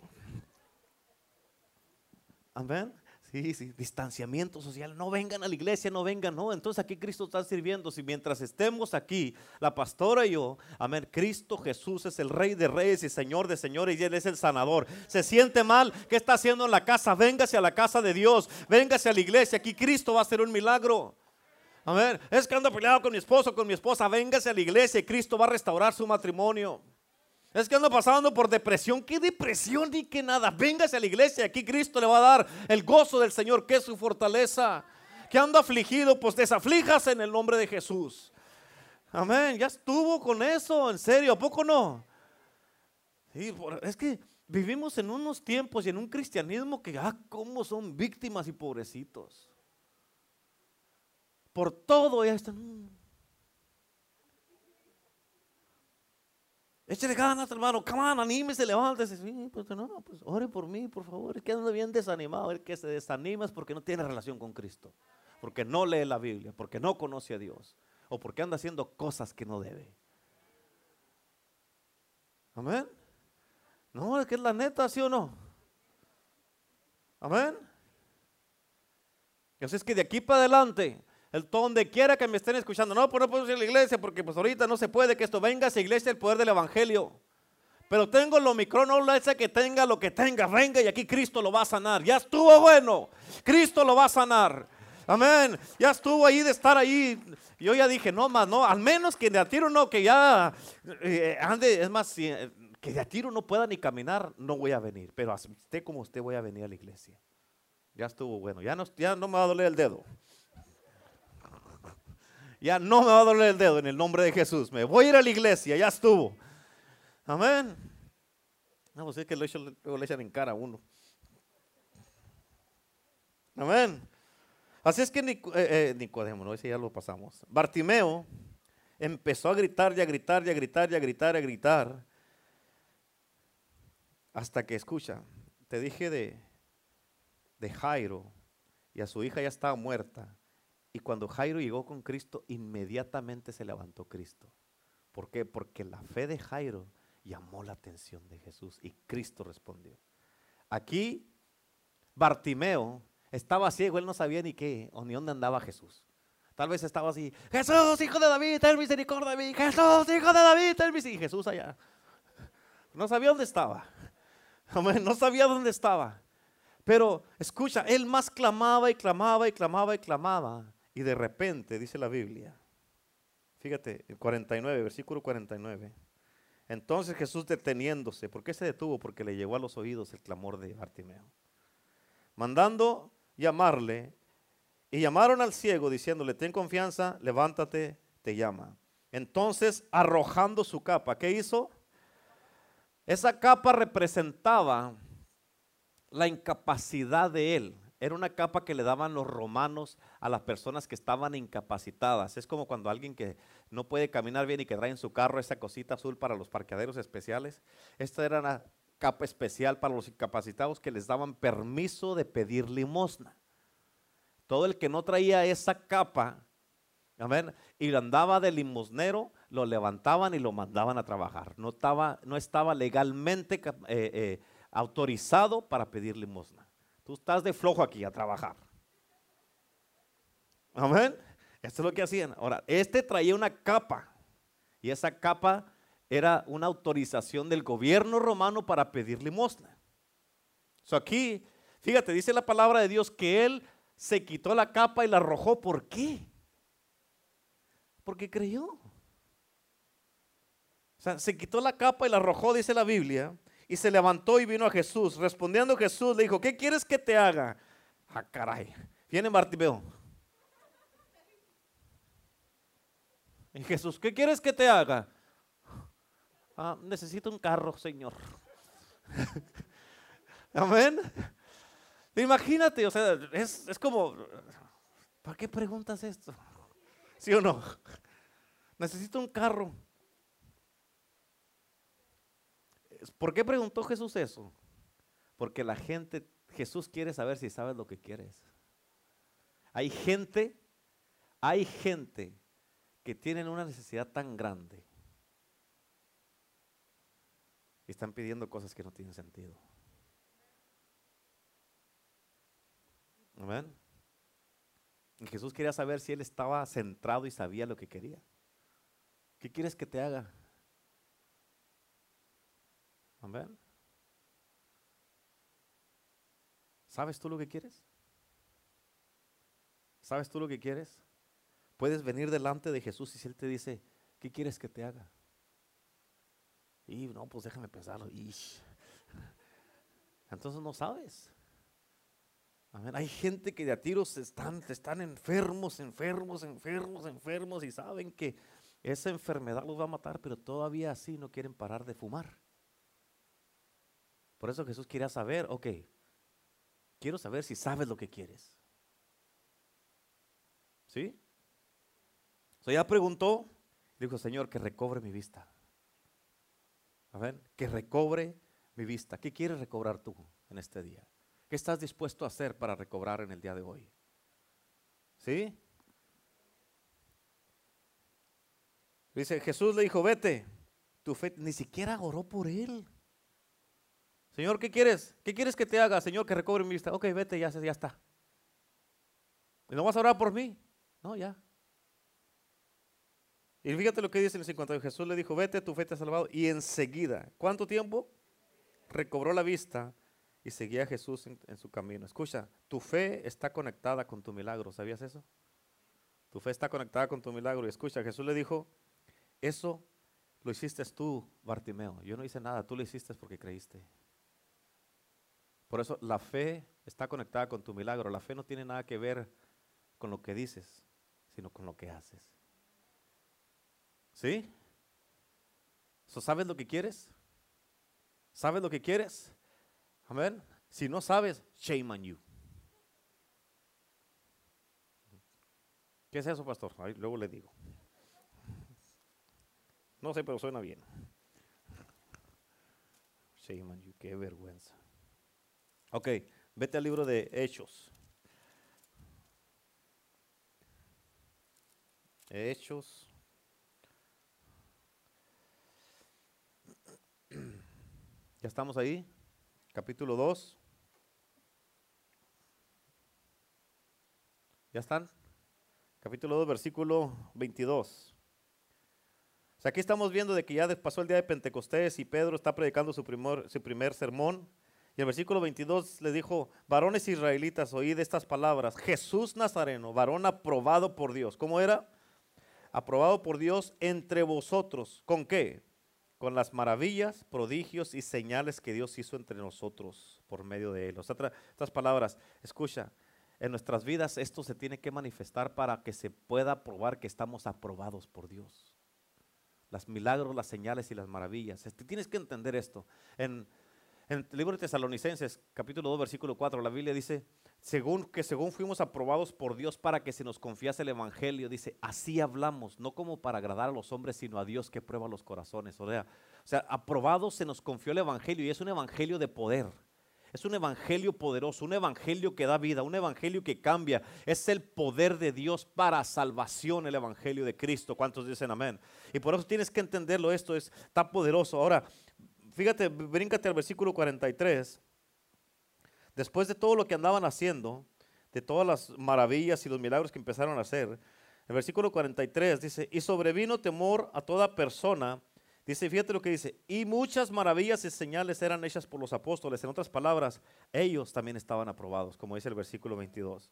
Amén. Sí, sí, distanciamiento social. No vengan a la iglesia, no vengan, no. Entonces aquí Cristo está sirviendo. Si mientras estemos aquí, la pastora y yo, amén, Cristo Jesús es el Rey de Reyes y Señor de Señores y Él es el sanador. Se siente mal, ¿qué está haciendo en la casa? Véngase a la casa de Dios, véngase a la iglesia. Aquí Cristo va a hacer un milagro. Amén. Es que ando peleado con mi esposo, con mi esposa. Véngase a la iglesia y Cristo va a restaurar su matrimonio. Es que ando pasando por depresión. ¿Qué depresión ni qué nada? Véngase a la iglesia. Aquí Cristo le va a dar el gozo del Señor, que es su fortaleza. Que ando afligido, pues desaflijas en el nombre de Jesús. Amén. Ya estuvo con eso, en serio, ¿a poco no? es que vivimos en unos tiempos y en un cristianismo que, ah, cómo son víctimas y pobrecitos. Por todo ya están. Échale ganas, hermano. Come on, anímese, levántese. Sí, pues no, pues ore por mí, por favor. Es que anda bien desanimado. El que se desanima es porque no tiene relación con Cristo. Porque no lee la Biblia, porque no conoce a Dios. O porque anda haciendo cosas que no debe. Amén. No, es que es la neta, ¿sí o no? Amén. Entonces es que de aquí para adelante el donde quiera que me estén escuchando. No, pues no puedo ir a la iglesia porque pues ahorita no se puede que esto venga a esa iglesia el poder del evangelio. Pero tengo lo micro, no lo que tenga lo que tenga, venga y aquí Cristo lo va a sanar. Ya estuvo bueno, Cristo lo va a sanar. Amén. Ya estuvo ahí de estar ahí. Yo ya dije, no más, no, al menos que de a tiro no, que ya eh, ande, es más, eh, que de a tiro no pueda ni caminar, no voy a venir. Pero usted como usted voy a venir a la iglesia. Ya estuvo bueno, ya no, ya no me va a doler el dedo. Ya no me va a doler el dedo en el nombre de Jesús. Me voy a ir a la iglesia, ya estuvo. Amén. No, pues es que lo echan en cara a uno. Amén. Así es que eh, eh, Nicodemo, no, ese ya lo pasamos. Bartimeo empezó a gritar y a gritar y a gritar y a gritar y a gritar. Hasta que escucha, te dije de, de Jairo y a su hija ya estaba muerta. Y cuando Jairo llegó con Cristo, inmediatamente se levantó Cristo. ¿Por qué? Porque la fe de Jairo llamó la atención de Jesús y Cristo respondió. Aquí Bartimeo estaba ciego, él no sabía ni qué o ni dónde andaba Jesús. Tal vez estaba así, Jesús, hijo de David, ten misericordia de mí. Jesús, hijo de David, ten misericordia. Y Jesús allá. No sabía dónde estaba. [LAUGHS] No sabía dónde estaba. Pero escucha, él más clamaba y clamaba y clamaba y clamaba. Y de repente, dice la Biblia, fíjate, el 49, versículo 49. Entonces Jesús deteniéndose, ¿por qué se detuvo? Porque le llegó a los oídos el clamor de Bartimeo. Mandando llamarle, y llamaron al ciego diciéndole, ten confianza, levántate, te llama. Entonces, arrojando su capa, ¿qué hizo? Esa capa representaba la incapacidad de él. Era una capa que le daban los romanos a las personas que estaban incapacitadas. Es como cuando alguien que no puede caminar bien y que trae en su carro esa cosita azul para los parqueaderos especiales. Esta era una capa especial para los incapacitados que les daban permiso de pedir limosna. Todo el que no traía esa capa, amén, y andaba de limosnero, lo levantaban y lo mandaban a trabajar. No estaba, no estaba legalmente eh, eh, autorizado para pedir limosna. Tú estás de flojo aquí a trabajar. Amén. Esto es lo que hacían. Ahora, este traía una capa y esa capa era una autorización del gobierno romano para pedir limosna. So aquí, fíjate, dice la palabra de Dios que él se quitó la capa y la arrojó. ¿Por qué? Porque creyó. O sea, se quitó la capa y la arrojó, dice la Biblia, y se levantó y vino a Jesús. Respondiendo Jesús le dijo, ¿qué quieres que te haga? Ah, caray. Viene Bartimeo. Y Jesús, ¿qué quieres que te haga? Ah, necesito un carro, Señor. [LAUGHS] Amén. Imagínate, o sea, es, es como, ¿para qué preguntas esto? [LAUGHS] ¿Sí o no? Necesito un carro. ¿Por qué preguntó Jesús eso? Porque la gente, Jesús quiere saber si sabes lo que quieres. Hay gente, hay gente que tienen una necesidad tan grande y están pidiendo cosas que no tienen sentido. Amén. Y Jesús quería saber si él estaba centrado y sabía lo que quería. ¿Qué quieres que te haga? Amén. ¿Sabes tú lo que quieres? ¿Sabes tú lo que quieres? Puedes venir delante de Jesús y si Él te dice, ¿qué quieres que te haga? Y no, pues déjame pensarlo. [LAUGHS] Entonces no sabes. Amén. Hay gente que de a tiros están, están enfermos, enfermos, enfermos, enfermos y saben que esa enfermedad los va a matar, pero todavía así no quieren parar de fumar. Por eso Jesús quería saber, ok, quiero saber si sabes lo que quieres. ¿Sí? O ya preguntó, dijo, Señor, que recobre mi vista. Amén. Que recobre mi vista. ¿Qué quieres recobrar tú en este día? ¿Qué estás dispuesto a hacer para recobrar en el día de hoy? ¿Sí? Dice, Jesús le dijo, vete. Tu fe ni siquiera oró por él. Señor, ¿qué quieres? ¿Qué quieres que te haga? Señor, que recobre mi vista. Ok, vete, ya, ya está. ¿Y no vas a orar por mí? No, ya. Y fíjate lo que dice en el 50. Jesús le dijo, vete, tu fe te ha salvado. Y enseguida, ¿cuánto tiempo? Recobró la vista y seguía a Jesús en, en, su camino. Escucha, tu fe está conectada con tu milagro. ¿Sabías eso? Tu fe está conectada con tu milagro. Y escucha, Jesús le dijo, eso lo hiciste tú, Bartimeo. Yo no hice nada, tú lo hiciste porque creíste. Por eso la fe está conectada con tu milagro. La fe no tiene nada que ver con lo que dices, sino con lo que haces. ¿Sí? ¿Sabes lo que quieres? ¿Sabes lo que quieres? Amén. Si no sabes, shame on you. ¿Qué es eso, pastor? Ahí, luego le digo. No sé, pero suena bien. Shame on you, qué vergüenza. Ok, vete al libro de Hechos. Hechos. Ya estamos ahí. Capítulo 2. ¿Ya están? Capítulo 2, versículo 22. O sea, aquí estamos viendo de que ya pasó el día de Pentecostés y Pedro está predicando su primer, su primer sermón. Y el versículo 22 le dijo, varones israelitas, oíd estas palabras. Jesús Nazareno, varón aprobado por Dios. ¿Cómo era? Aprobado por Dios entre vosotros. ¿Con qué? Con las maravillas, prodigios y señales que Dios hizo entre nosotros por medio de él. O sea, estas palabras, escucha, en nuestras vidas esto se tiene que manifestar para que se pueda probar que estamos aprobados por Dios. Las milagros, las señales y las maravillas. Este, tienes que entender esto. En en el libro de Tesalonicenses, capítulo 2, versículo 4, la Biblia dice, según que según fuimos aprobados por Dios para que se nos confiase el evangelio, dice, así hablamos, no como para agradar a los hombres, sino a Dios que prueba los corazones. O sea, o sea, aprobados se nos confió el evangelio y es un evangelio de poder. Es un evangelio poderoso, un evangelio que da vida, un evangelio que cambia. Es el poder de Dios para salvación, el evangelio de Cristo. ¿Cuántos dicen amén? Y por eso tienes que entenderlo, esto es, está poderoso. Ahora, fíjate, bríncate al versículo 43. Después de todo lo que andaban haciendo, de todas las maravillas y los milagros que empezaron a hacer, el versículo 43 dice, y sobrevino temor a toda persona. Dice, fíjate lo que dice, y muchas maravillas y señales eran hechas por los apóstoles. En otras palabras, ellos también estaban aprobados, como dice el versículo 22.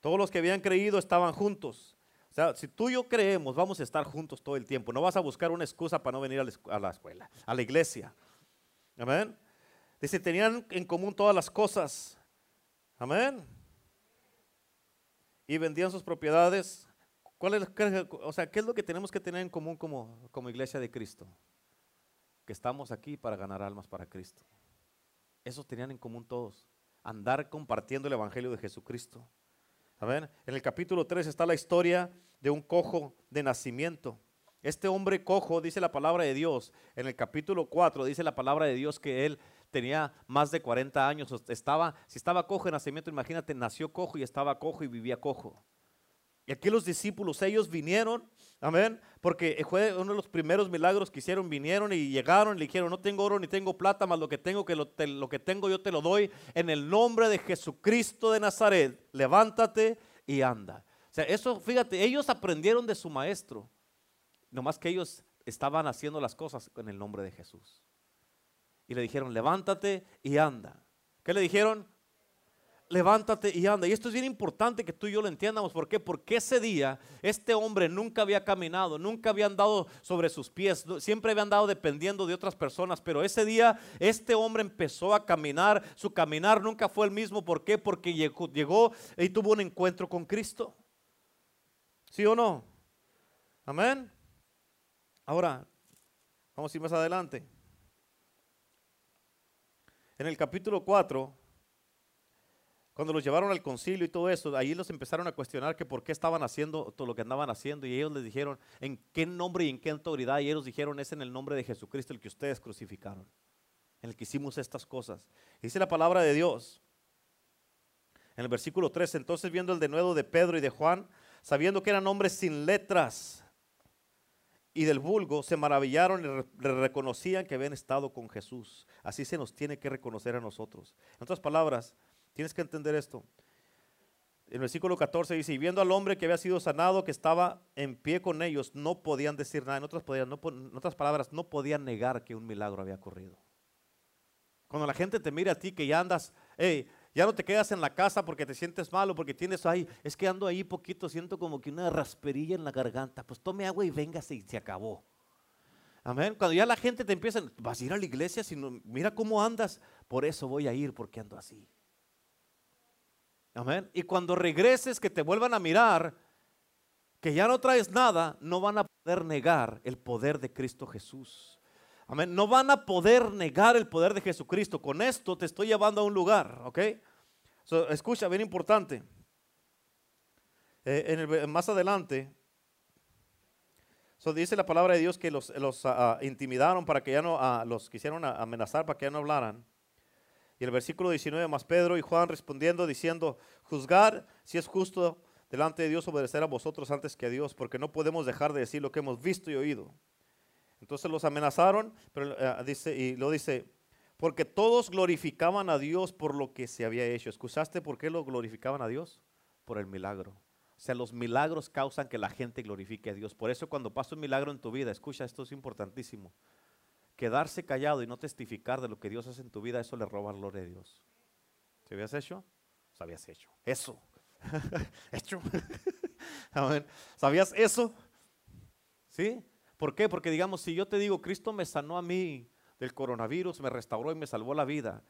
Todos los que habían creído estaban juntos. O sea, si tú y yo creemos, vamos a estar juntos todo el tiempo. No vas a buscar una excusa para no venir a la escuela, a la iglesia. Amén. Dice, tenían en común todas las cosas. Amén. Y vendían sus propiedades. ¿Cuál es, o sea, ¿qué es lo que tenemos que tener en común como, como iglesia de Cristo? Que estamos aquí para ganar almas para Cristo. Eso tenían en común todos. Andar compartiendo el Evangelio de Jesucristo. Amén. En el capítulo 3 está la historia de un cojo de nacimiento. Este hombre cojo, dice la palabra de Dios, en el capítulo 4 dice la palabra de Dios que él tenía más de 40 años, estaba, si estaba cojo en nacimiento, imagínate, nació cojo y estaba cojo y vivía cojo. Y aquí los discípulos, ellos vinieron, amén, porque fue uno de los primeros milagros que hicieron, vinieron y llegaron y le dijeron, no tengo oro ni tengo plata, más lo que tengo, que lo, lo que tengo yo te lo doy, en el nombre de Jesucristo de Nazaret, levántate y anda. O sea, eso, fíjate, ellos aprendieron de su maestro, nomás que ellos estaban haciendo las cosas en el nombre de Jesús. Y le dijeron, levántate y anda. ¿Qué le dijeron? levántate y anda. Y esto es bien importante que tú y yo lo entiendamos. ¿Por qué? Porque ese día este hombre nunca había caminado, nunca había andado sobre sus pies, siempre había andado dependiendo de otras personas. Pero ese día este hombre empezó a caminar. Su caminar nunca fue el mismo. ¿Por qué? Porque llegó, llegó y tuvo un encuentro con Cristo. ¿Sí o no? Amén. Ahora, vamos a ir más adelante. En el capítulo 4 cuando los llevaron al concilio y todo eso, ahí los empezaron a cuestionar que por qué estaban haciendo todo lo que andaban haciendo y ellos les dijeron en qué nombre y en qué autoridad y ellos dijeron es en el nombre de Jesucristo el que ustedes crucificaron, en el que hicimos estas cosas. Dice la palabra de Dios en el versículo 3, entonces viendo el denuedo de Pedro y de Juan, sabiendo que eran hombres sin letras y del vulgo, se maravillaron y reconocían que habían estado con Jesús. Así se nos tiene que reconocer a nosotros. En otras palabras, Tienes que entender esto. El versículo 14 dice, y viendo al hombre que había sido sanado, que estaba en pie con ellos, no podían decir nada. En otras, en otras palabras, no podían negar que un milagro había ocurrido. Cuando la gente te mira a ti que ya andas, hey, ya no te quedas en la casa porque te sientes malo, porque tienes ahí, es que ando ahí poquito, siento como que una rasperilla en la garganta. Pues tome agua y véngase y se acabó. Amén. Cuando ya la gente te empieza, vas a ir a la iglesia, sino mira cómo andas, por eso voy a ir porque ando así. Amén. Y cuando regreses, que te vuelvan a mirar, que ya no traes nada, no van a poder negar el poder de Cristo Jesús. Amén. No van a poder negar el poder de Jesucristo. Con esto te estoy llevando a un lugar, ¿ok? Escucha, bien importante. Eh, más adelante, dice la palabra de Dios que los, ah, ah, intimidaron para que ya no, ah, los quisieron amenazar para que ya no hablaran. Y el versículo 19, más Pedro y Juan respondiendo, diciendo, juzgar si es justo delante de Dios obedecer a vosotros antes que a Dios, porque no podemos dejar de decir lo que hemos visto y oído. Entonces los amenazaron, pero eh, dice, y lo dice, porque todos glorificaban a Dios por lo que se había hecho. ¿Escuchaste por qué lo glorificaban a Dios? Por el milagro. O sea, los milagros causan que la gente glorifique a Dios. Por eso cuando pasa un milagro en tu vida, escucha, esto es importantísimo quedarse callado y no testificar de lo que Dios hace en tu vida, eso le roba la gloria a Dios. ¿Se habías hecho? Sabías hecho. Eso. [LAUGHS] hecho. [LAUGHS] ¿Sabías eso? ¿Sí? ¿Por qué? Porque digamos, si yo te digo, Cristo me sanó a mí del coronavirus, me restauró y me salvó la vida,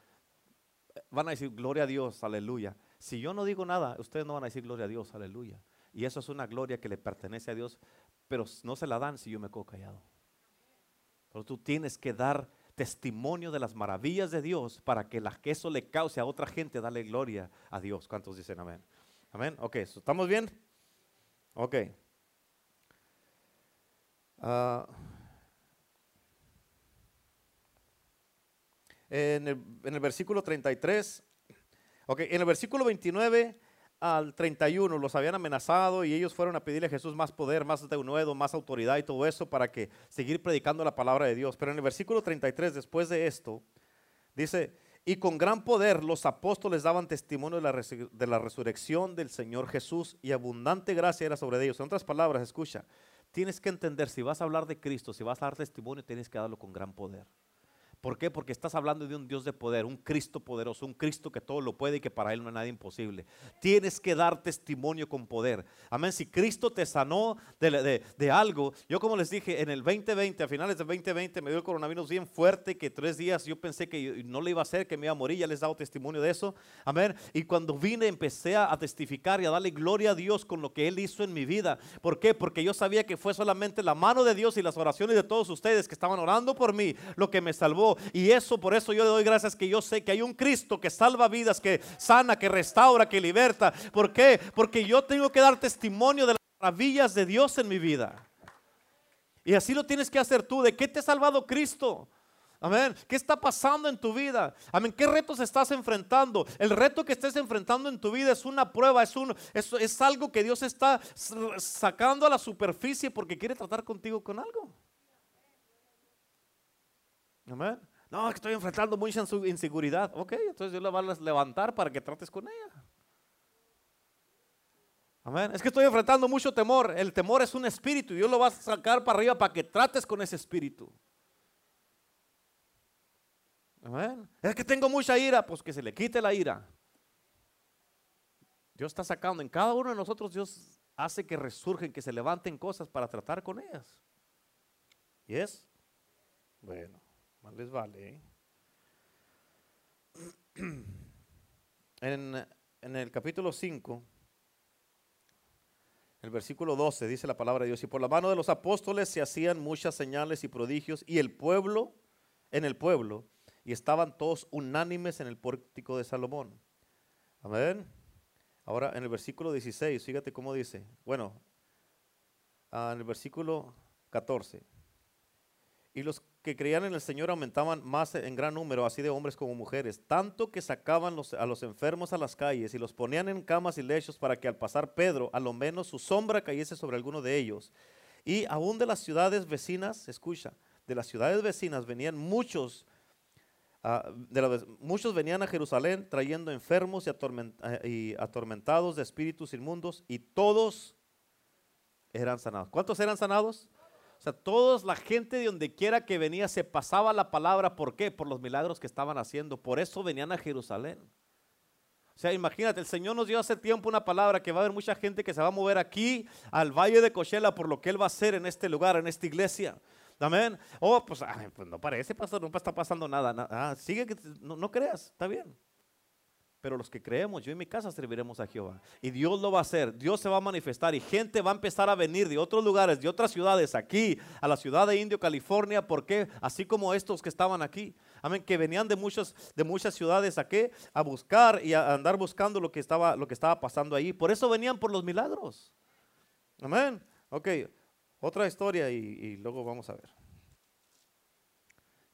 van a decir, gloria a Dios, aleluya. Si yo no digo nada, ustedes no van a decir, gloria a Dios, aleluya. Y eso es una gloria que le pertenece a Dios, pero no se la dan si yo me quedo callado. Pero tú tienes que dar testimonio de las maravillas de Dios para que, la, eso le cause a otra gente darle gloria a Dios. ¿Cuántos dicen amén? Amén. Ok, ¿estamos bien? Ok. Ah, en, el, versículo 33, ok, en el versículo 29 al 31 los habían amenazado y ellos fueron a pedirle a Jesús más poder, más denuedo, más autoridad y todo eso para que seguir predicando la palabra de Dios. Pero en el versículo 33, después de esto, dice, y con gran poder los apóstoles daban testimonio de la resurrección del Señor Jesús y abundante gracia era sobre ellos. En otras palabras, escucha, tienes que entender, si vas a hablar de Cristo, si vas a dar testimonio, tienes que darlo con gran poder. ¿Por qué? Porque estás hablando de un Dios de poder, un Cristo poderoso, un Cristo que todo lo puede y que para Él no hay nada imposible. Tienes que dar testimonio con poder. Amén. Si Cristo te sanó de, algo, yo como les dije, en el 2020, a finales del 2020, me dio el coronavirus bien fuerte, que tres días yo pensé que no le iba a hacer, que me iba a morir, ya les he dado testimonio de eso. Amén. Y cuando vine empecé a testificar y a darle gloria a Dios con lo que Él hizo en mi vida. ¿Por qué? Porque yo sabía que fue solamente la mano de Dios y las oraciones de todos ustedes que estaban orando por mí lo que me salvó y eso, por eso yo le doy gracias que yo sé que hay un Cristo que salva vidas, que sana, que restaura, que liberta. ¿Por qué? Porque yo tengo que dar testimonio de las maravillas de Dios en mi vida. Y así lo tienes que hacer tú. ¿De qué te ha salvado Cristo? Amén. ¿Qué está pasando en tu vida? Amén. ¿Qué retos estás enfrentando? El reto que estés enfrentando en tu vida es una prueba, es, un, es, es algo que Dios está sacando a la superficie porque quiere tratar contigo con algo. Amén. No, que estoy enfrentando mucha inseguridad. Ok, entonces Dios la va a levantar para que trates con ella. Amén. Es que estoy enfrentando mucho temor. El temor es un espíritu Dios lo va a sacar para arriba para que trates con ese espíritu. Amén. Es que tengo mucha ira, pues que se le quite la ira. Dios está sacando en cada uno de nosotros, Dios hace que resurgen, que se levanten cosas para tratar con ellas. ¿Y es? Bueno, les vale. En, en el capítulo 5, el versículo 12 dice la palabra de Dios, y por la mano de los apóstoles se hacían muchas señales y prodigios, y el pueblo, en el pueblo, y estaban todos unánimes en el pórtico de Salomón. Amén. Ahora en el versículo 16, fíjate cómo dice. Bueno, ah, en el versículo 14. Y los que creían en el Señor aumentaban más en gran número, así de hombres como mujeres, tanto que sacaban a los enfermos a las calles y los ponían en camas y lechos para que al pasar Pedro, a lo menos su sombra cayese sobre alguno de ellos. Y aún de las ciudades vecinas, escucha, de las ciudades vecinas venían muchos Ah, muchos venían a Jerusalén trayendo enfermos eh, y, atormentados de espíritus inmundos y todos eran sanados. ¿Cuántos eran sanados? O sea, todos, la gente de donde quiera que venía se pasaba la palabra. ¿Por qué? Por los milagros que estaban haciendo. Por eso venían a Jerusalén. O sea, imagínate, el Señor nos dio hace tiempo una palabra que va a haber mucha gente que se va a mover aquí al valle de Cochela por lo que Él va a hacer en este lugar, en esta iglesia. Amén. Oh, pues, pues, no parece, pastor, no está pasando nada. Ah, sigue que no creas, está bien. Pero los que creemos, yo y mi casa serviremos a Jehová. Y Dios lo va a hacer, Dios se va a manifestar y gente va a empezar a venir de otros lugares, de otras ciudades, aquí, a la ciudad de Indio, California. ¿Por qué? Así como estos que estaban aquí. Amén, que venían de muchas, de muchas ciudades aquí a buscar y a andar buscando lo que, estaba, lo que estaba pasando ahí. Por eso venían por los milagros. Amén. Ok, otra historia y, luego vamos a ver.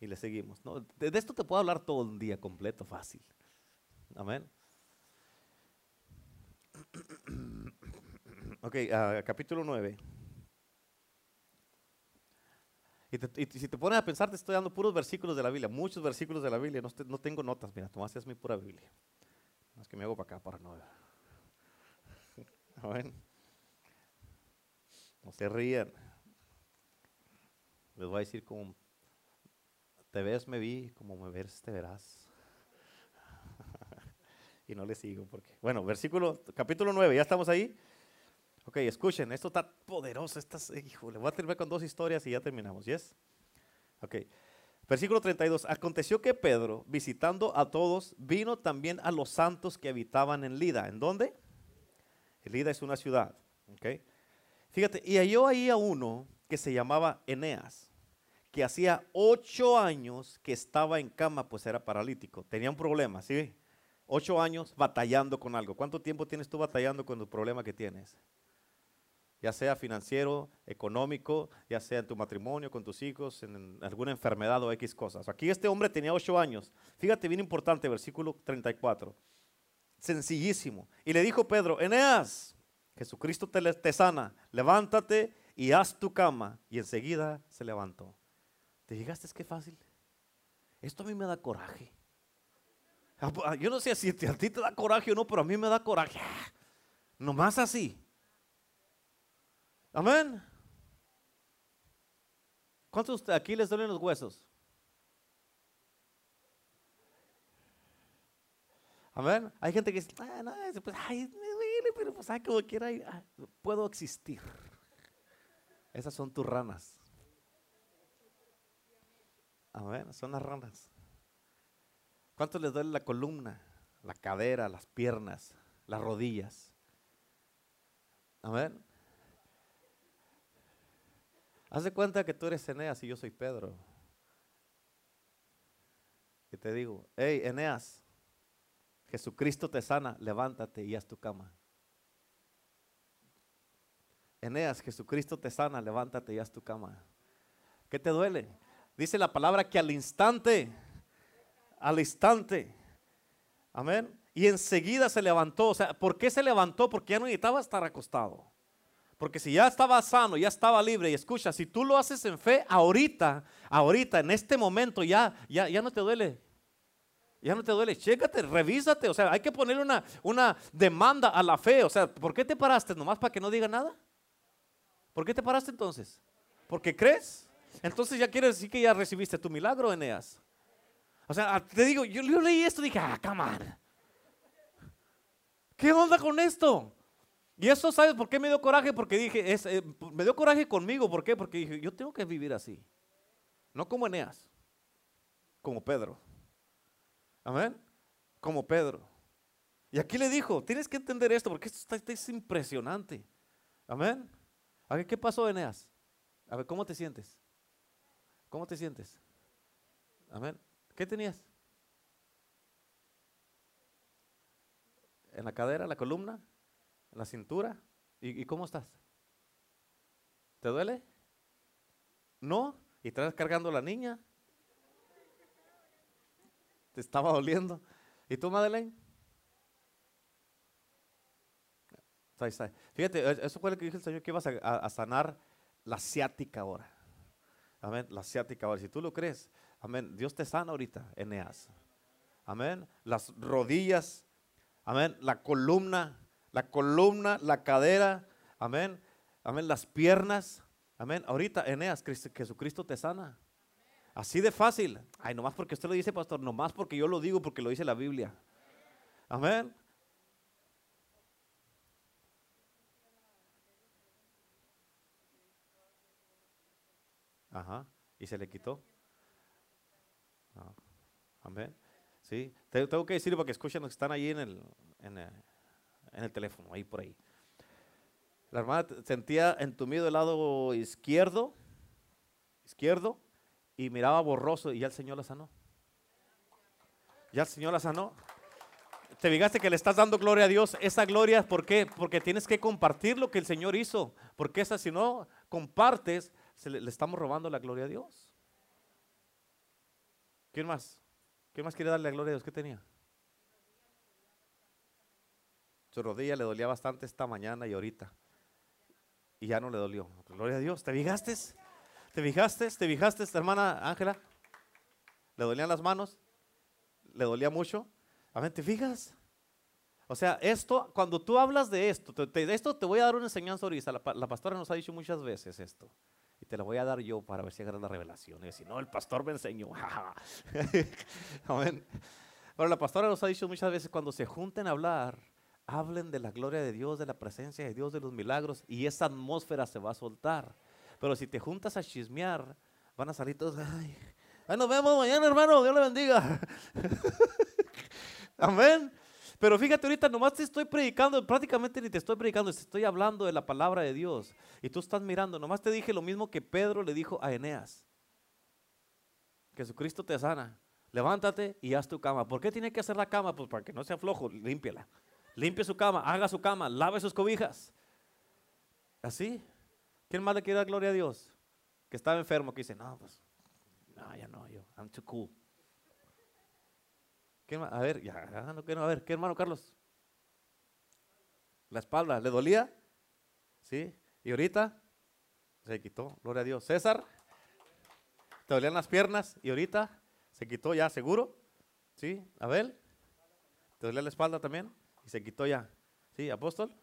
Y le seguimos. De, esto te puedo hablar todo un día completo, fácil. Amén. Ok, capítulo 9. Y, si te pones a pensar, te estoy dando puros versículos de la Biblia, muchos versículos de la Biblia. No, tengo notas, mira, Tomás es mi pura Biblia. Más que me hago para acá para no ver. [LAUGHS] Amén. No se rían. Les voy a decir como te ves, me vi, como me ves, te verás. Y no le sigo porque. Bueno, versículo, capítulo 9, ¿ya estamos ahí? Ok, escuchen, esto está poderoso. Estas, le voy a terminar con dos historias y ya terminamos, ¿yes? Ok. Versículo 32. Aconteció que Pedro, visitando a todos, vino también a los santos que habitaban en Lida. ¿En dónde? Lida es una ciudad. Okay. Fíjate, y halló ahí a uno que se llamaba Eneas, que hacía ocho años que estaba en cama, pues era paralítico. Tenía un problema, ¿sí? Ocho años batallando con algo. ¿Cuánto tiempo tienes tú batallando con el problema que tienes? Ya sea financiero, económico, ya sea en tu matrimonio, con tus hijos, en alguna enfermedad o X cosas. Aquí este hombre tenía ocho años. Fíjate, bien importante, versículo 34. Sencillísimo. Y le dijo Pedro, Eneas, Jesucristo te, sana, levántate y haz tu cama. Y enseguida se levantó. ¿Te llegaste? Es que fácil. Esto a mí me da coraje. Ah, ah, yo no sé si a ti te da coraje o no, pero a mí me da coraje. Nomás así. Amén. ¿Cuántos de aquí les duelen los huesos? Amén. Hay gente que dice, ah, no, pues, ay, me duele, pero pues, ay, como quiera, ah, puedo existir. Esas son tus ranas. Amén. Son las ranas. ¿Cuánto les duele la columna, la cadera, las piernas, las rodillas? Amén. Haz de cuenta que tú eres Eneas y yo soy Pedro. Y te digo, hey, Eneas, Jesucristo te sana, levántate y haz tu cama. Eneas, Jesucristo te sana, levántate y haz tu cama. ¿Qué te duele? Dice la palabra que al instante, al instante, amén. Y enseguida se levantó. O sea, ¿por qué se levantó? Porque ya no necesitaba estar acostado. Porque si ya estaba sano, ya estaba libre, y escucha, si tú lo haces en fe, ahorita, ahorita, en este momento, ya, ya, ya no te duele. Ya no te duele, chécate, revísate. O sea, hay que ponerle una, una demanda a la fe. O sea, ¿por qué te paraste? ¿Nomás para que no diga nada? ¿Por qué te paraste entonces? ¿Porque crees? Entonces ya quieres decir que ya recibiste tu milagro, Eneas. O sea, te digo, yo, leí esto y dije, ah, come ¿Qué onda con esto? Y eso, ¿sabes por qué me dio coraje? Porque dije, eh, me dio coraje conmigo. ¿Por qué? Porque dije, yo tengo que vivir así. No como Eneas, como Pedro. Amén. Como Pedro. Y aquí le dijo, tienes que entender esto porque esto está, es impresionante. Amén. A ver, ¿qué pasó, Eneas? A ver, ¿cómo te sientes? ¿Cómo te sientes? Amén. ¿Qué tenías? ¿En la cadera, la columna? ¿En la cintura? ¿Y, cómo estás? ¿Te duele? ¿No? ¿Y estás cargando a la niña? ¿Te estaba doliendo? ¿Y tú, Madeleine? Fíjate, eso fue lo que dijo el Señor que ibas a, sanar la ciática ahora. Amén, la ciática ahora. Si tú lo crees, amén, Dios te sana ahorita, Eneas. Amén, las rodillas, amén, la columna, la columna, la cadera, amén, amén, las piernas, amén. Ahorita, Eneas, Jesucristo te sana. Así de fácil. Ay, nomás porque usted lo dice, pastor, nomás porque yo lo digo, porque lo dice la Biblia. Amén. Ajá. ¿Y se le quitó? Amén. Sí. Tengo que decirlo para que escuchen los que están ahí en el, en el, teléfono, ahí por ahí. La hermana sentía entumido el lado izquierdo, izquierdo, y miraba borroso y ya el Señor la sanó. Ya el Señor la sanó. Te fijaste que le estás dando gloria a Dios. Esa gloria, ¿por qué? Porque tienes que compartir lo que el Señor hizo. Porque esa, si no compartes, le, estamos robando la gloria a Dios. ¿Quién más? ¿Quién más quiere darle la gloria a Dios? ¿Qué tenía? Su rodilla le dolía bastante esta mañana y ahorita. Y ya no le dolió. Gloria a Dios. ¿Te fijaste? ¿Te fijaste? ¿Te fijaste, hermana Ángela? ¿Le dolían las manos? ¿Le dolía mucho? A ver, ¿te fijas? O sea, esto, cuando tú hablas de esto, de esto te voy a dar una enseñanza ahorita. La pastora nos ha dicho muchas veces esto. Y te la voy a dar yo para ver si agarras la revelación. Y decir, no, el pastor me enseñó. [LAUGHS] Amén. Pero la pastora nos ha dicho muchas veces, cuando se junten a hablar, hablen de la gloria de Dios, de la presencia de Dios, de los milagros, y esa atmósfera se va a soltar. Pero si te juntas a chismear, van a salir todos, ay, ay nos vemos mañana, hermano, Dios le bendiga. [LAUGHS] Amén. Pero fíjate ahorita, nomás te estoy predicando, prácticamente ni te estoy predicando, te estoy hablando de la palabra de Dios. Y tú estás mirando, nomás te dije lo mismo que Pedro le dijo a Eneas. Jesucristo te sana. Levántate y haz tu cama. ¿Por qué tiene que hacer la cama? Pues para que no sea flojo, límpiela. Limpie su cama, haga su cama, lave sus cobijas. Así. ¿Quién más le quiere dar gloria a Dios? Que estaba enfermo, que dice, no, pues, no, ya no, yo, I'm too cool. A ver, ya, no, a ver, ¿qué hermano Carlos? La espalda, ¿le dolía? ¿Sí? ¿Y ahorita? Se quitó, gloria a Dios. César, ¿te dolían las piernas? ¿Y ahorita? ¿Se quitó ya, seguro? ¿Sí? Abel, ¿te dolía la espalda también? Y se quitó ya. ¿Sí? Apóstol.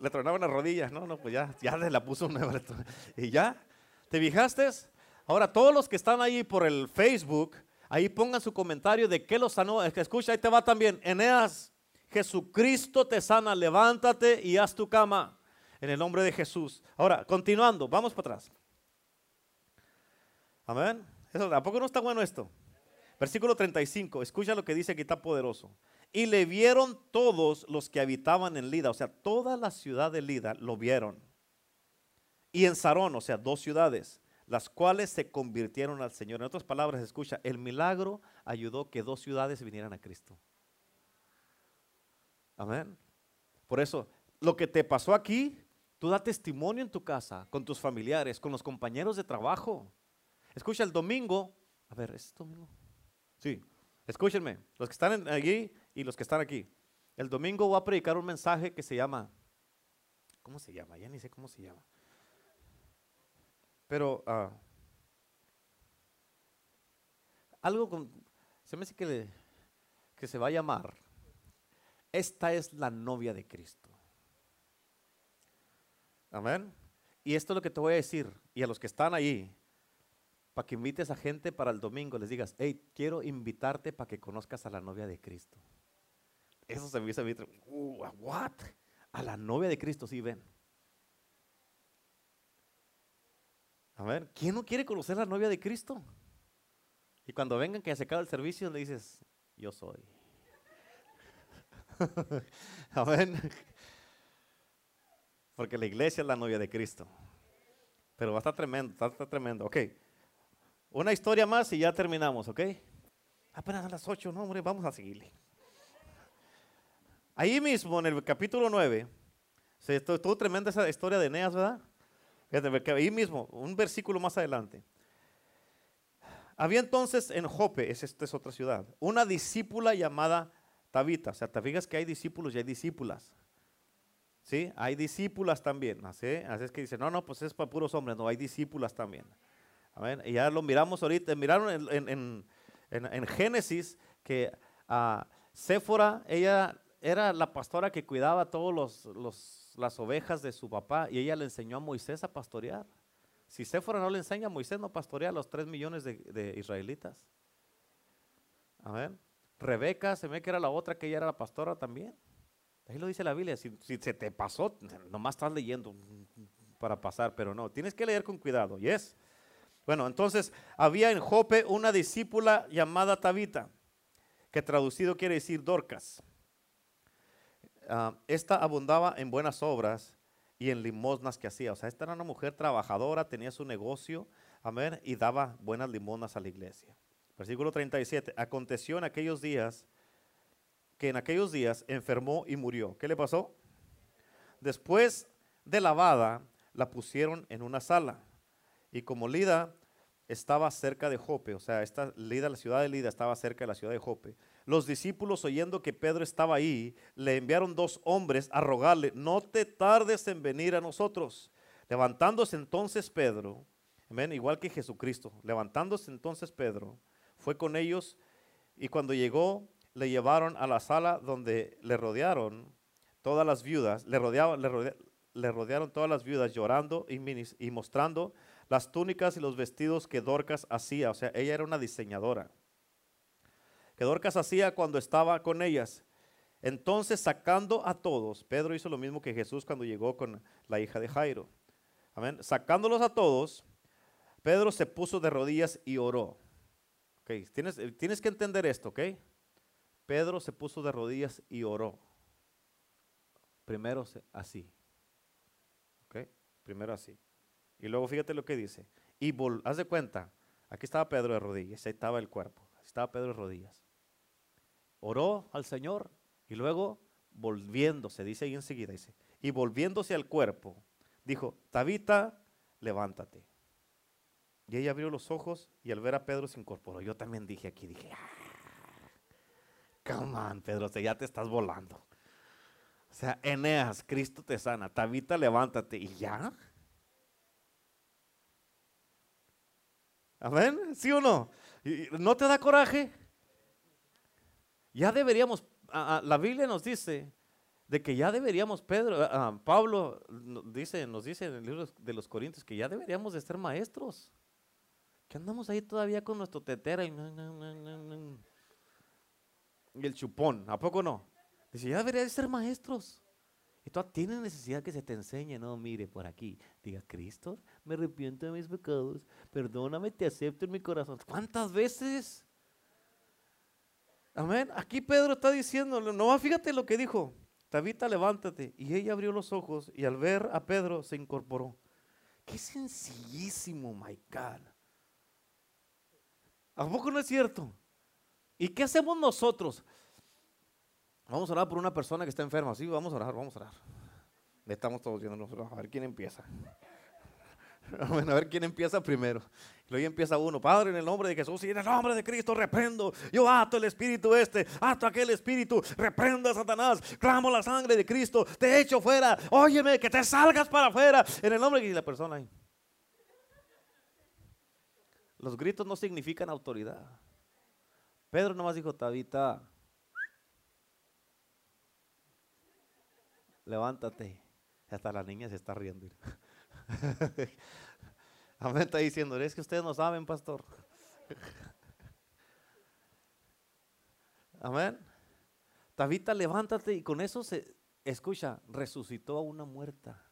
Le tronaban las rodillas, no, no, pues ya, ya le la puso nueva. [LAUGHS] Y ya, ¿te fijaste? Ahora, todos los que están ahí por el Facebook, Ahí pongan su comentario de qué lo sanó. Escucha, ahí te va también. Eneas, Jesucristo te sana, levántate y haz tu cama en el nombre de Jesús. Ahora, continuando, vamos para atrás. Amén. Eso, ¿A poco no está bueno esto? Versículo 35, escucha lo que dice aquí está poderoso. Y le vieron todos los que habitaban en Lida, o sea, toda la ciudad de Lida lo vieron. Y en Sarón, o sea, dos ciudades las cuales se convirtieron al Señor. En otras palabras, escucha, el milagro ayudó que dos ciudades vinieran a Cristo. Amén. Por eso, lo que te pasó aquí Tú da testimonio en tu casa, con tus familiares, con los compañeros de trabajo. Escucha, el domingo, a ver, ¿es domingo? Sí, escúchenme, los que están allí y los que están aquí. El domingo voy a predicar un mensaje que se llama, ¿cómo se llama? Ya ni sé cómo se llama. Pero ah, algo con, se me dice que, que se va a llamar, esta es la novia de Cristo. Amén. Y esto es lo que te voy a decir, y a los que están ahí, para que invites a gente para el domingo, les digas, hey, quiero invitarte para que conozcas a la novia de Cristo. Eso se me mí, uh, what? A la novia de Cristo, sí, ven. A ver, ¿quién no quiere conocer la novia de Cristo? Y cuando vengan que se acabe el servicio, le dices, yo soy. [LAUGHS] Amén. Porque la iglesia es la novia de Cristo. Pero va a estar tremendo, va a estar tremendo. Ok. Una historia más y ya terminamos, ¿ok? Apenas a las 8, no, hombre, vamos a seguirle. Ahí mismo, en el capítulo 9, se estuvo tremenda esa historia de Eneas, ¿verdad? Ahí mismo, un versículo más adelante. Había entonces en Jope, esta es otra ciudad, una discípula llamada Tabita. O sea, te fijas que hay discípulos y hay discípulas. ¿Sí? Hay discípulas también. ¿sí? Así es que dice, no, no, pues es para puros hombres. No, hay discípulas también. Y ya lo miramos ahorita. Miraron en, Génesis que a Séfora, ella era la pastora que cuidaba todas los, las ovejas de su papá y ella le enseñó a Moisés a pastorear. Si Séfora no le enseña, Moisés no pastorea a los tres millones de, israelitas. A ver. Rebeca se ve que era la otra, que ella era la pastora también. Ahí lo dice la Biblia, si, se te pasó, nomás estás leyendo para pasar, pero no, tienes que leer con cuidado, ¿yes? Bueno, entonces había en Jope una discípula llamada Tabita, que traducido quiere decir Dorcas. Ah, esta abundaba en buenas obras y en limosnas que hacía. O sea, esta era una mujer trabajadora, tenía su negocio, amén, y daba buenas limosnas a la iglesia. Versículo 37. Aconteció en aquellos días que en aquellos días enfermó y murió. ¿Qué le pasó? Después de lavada, la pusieron en una sala. Y como Lida estaba cerca de Jope, o sea, esta Lida, la ciudad de Lida estaba cerca de la ciudad de Jope, los discípulos oyendo que Pedro estaba ahí, le enviaron dos hombres a rogarle, no te tardes en venir a nosotros. Levantándose entonces Pedro, igual que Jesucristo, levantándose entonces Pedro, fue con ellos y cuando llegó le llevaron a la sala donde le rodearon todas las viudas, le, rodeaban, le, rodearon todas las viudas llorando y, y mostrando las túnicas y los vestidos que Dorcas hacía. O sea, ella era una diseñadora. Que Dorcas hacía cuando estaba con ellas. Entonces, sacando a todos, Pedro hizo lo mismo que Jesús cuando llegó con la hija de Jairo. Amén. Sacándolos a todos, Pedro se puso de rodillas y oró. Okay. Tienes, tienes que entender esto, ¿ok? Pedro se puso de rodillas y oró. Primero así. ¿Ok? Primero así. Y luego fíjate lo que dice. Y haz de cuenta, aquí estaba Pedro de rodillas, ahí estaba el cuerpo, ahí estaba Pedro de rodillas. Oró al Señor y luego volviéndose, dice ahí enseguida, dice, y volviéndose al cuerpo, dijo, Tabita, levántate. Y ella abrió los ojos y al ver a Pedro se incorporó. Yo también dije aquí, dije, ah, Come on, Pedro, ya te estás volando. O sea, Eneas, Cristo te sana. Tabita, levántate. ¿Y ya? Amén. ¿Sí o no? ¿No te da coraje? Ya deberíamos, la Biblia nos dice de que ya deberíamos, Pedro, Pablo dice, nos dice en el libro de los Corintios que ya deberíamos de ser maestros. Que andamos ahí todavía con nuestro tetera y y el chupón, ¿a poco no? Dice, ya debería de ser maestros. Y tú tienes necesidad que se te enseñe, no, mire por aquí, diga, Cristo, me arrepiento de mis pecados, perdóname, te acepto en mi corazón. ¿Cuántas veces? Amén. Aquí Pedro está diciendo, no, fíjate lo que dijo. Tabita, levántate. Y ella abrió los ojos y al ver a Pedro se incorporó. Qué sencillísimo, my God. ¿A poco no es cierto? ¿Y qué hacemos nosotros? Vamos a orar por una persona que está enferma. Sí, vamos a orar, vamos a orar. Estamos todos viendo, a ver quién empieza. [LAUGHS] a ver quién empieza primero. Luego empieza uno, Padre, en el nombre de Jesús y en el nombre de Cristo reprendo. Yo ato el espíritu este, ato aquel espíritu, reprendo a Satanás, clamo la sangre de Cristo, te echo fuera. Óyeme, que te salgas para afuera. En el nombre de la persona ahí. Los gritos no significan autoridad. Pedro nomás dijo, Tabita, levántate. Hasta la niña se está riendo. [LAUGHS] Amén, está diciendo, es que ustedes no saben, pastor. [LAUGHS] Amén. Tabita, levántate y con eso se, escucha, resucitó a una muerta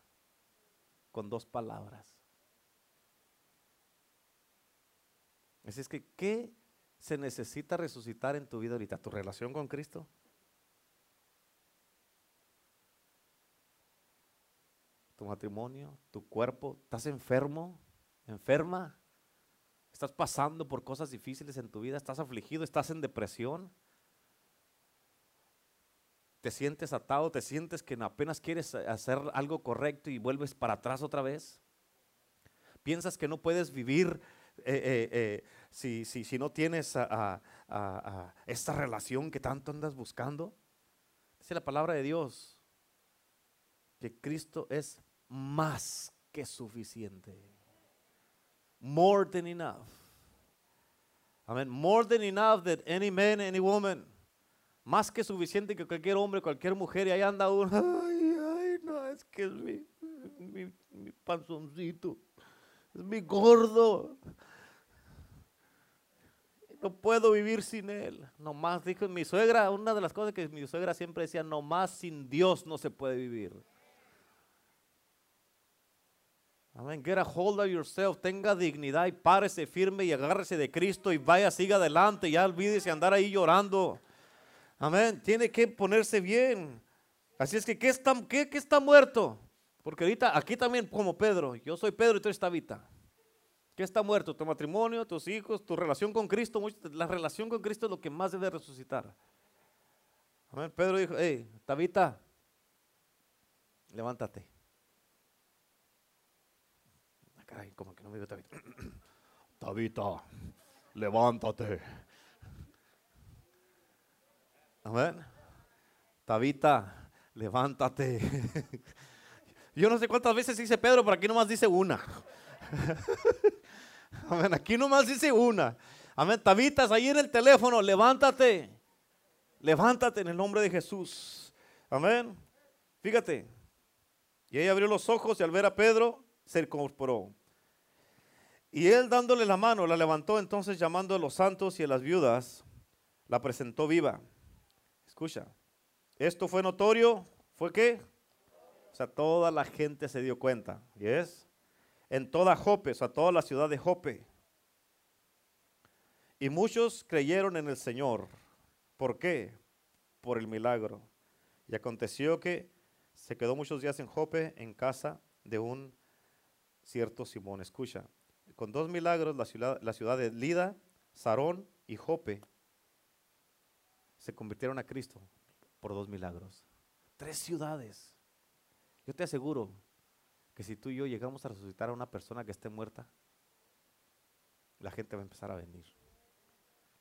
con dos palabras. Así es que, ¿qué se necesita resucitar en tu vida ahorita? ¿Tu relación con Cristo? Tu matrimonio, tu cuerpo, estás enfermo, enferma, estás pasando por cosas difíciles en tu vida, estás afligido, estás en depresión, te sientes atado, te sientes que apenas quieres hacer algo correcto y vuelves para atrás otra vez. Piensas que no puedes vivir eh, eh, eh, si, no tienes esta relación que tanto andas buscando. Dice la palabra de Dios que Cristo es más que suficiente. More than enough. Amen. More than enough that any man, any woman. Más que suficiente que cualquier hombre, cualquier mujer. Y ahí anda uno. [LAUGHS] Ay, ay, no, es que es mi, mi, mi panzoncito. Es mi gordo. No puedo vivir sin él. Nomás dijo mi suegra, una de las cosas que mi suegra siempre decía, nomás sin Dios no se puede vivir. Amén. Get a hold of yourself. Tenga dignidad y párese firme y agárrese de Cristo y vaya, siga adelante. Ya olvídese andar ahí llorando. Amén. Tiene que ponerse bien. Así es que, ¿qué está, qué, está muerto? Porque ahorita, aquí también, como Pedro, yo soy Pedro y tú eres Tabita. ¿Qué está muerto? Tu matrimonio, tus hijos, tu relación con Cristo. La relación con Cristo es lo que más debe resucitar. Amén. Pedro dijo, hey, Tabita, levántate. Como que no me veo Tabita. [CLEARS THROAT] Tabita, levántate. Amén. Tabita, levántate. [LAUGHS] Yo no sé cuántas veces dice Pedro, pero aquí nomás dice una. [LAUGHS] Amén. Aquí nomás dice una. Amén. Tabitas ahí en el teléfono, levántate. Levántate en el nombre de Jesús. Amén. Fíjate. Y ella abrió los ojos y al ver a Pedro se incorporó. Y él dándole la mano, la levantó entonces llamando a los santos y a las viudas, la presentó viva. Escucha, esto fue notorio, ¿fue qué? O sea, toda la gente se dio cuenta, ¿y es? En toda Jope, o sea, toda la ciudad de Jope. Y muchos creyeron en el Señor. ¿Por qué? Por el milagro. Y aconteció que se quedó muchos días en Jope, en casa de un cierto Simón. Escucha, con dos milagros, la ciudad, la ciudad de Lida, Sarón y Jope se convirtieron a Cristo por dos milagros. Tres ciudades. Yo te aseguro que si tú y yo llegamos a resucitar a una persona que esté muerta, la gente va a empezar a venir.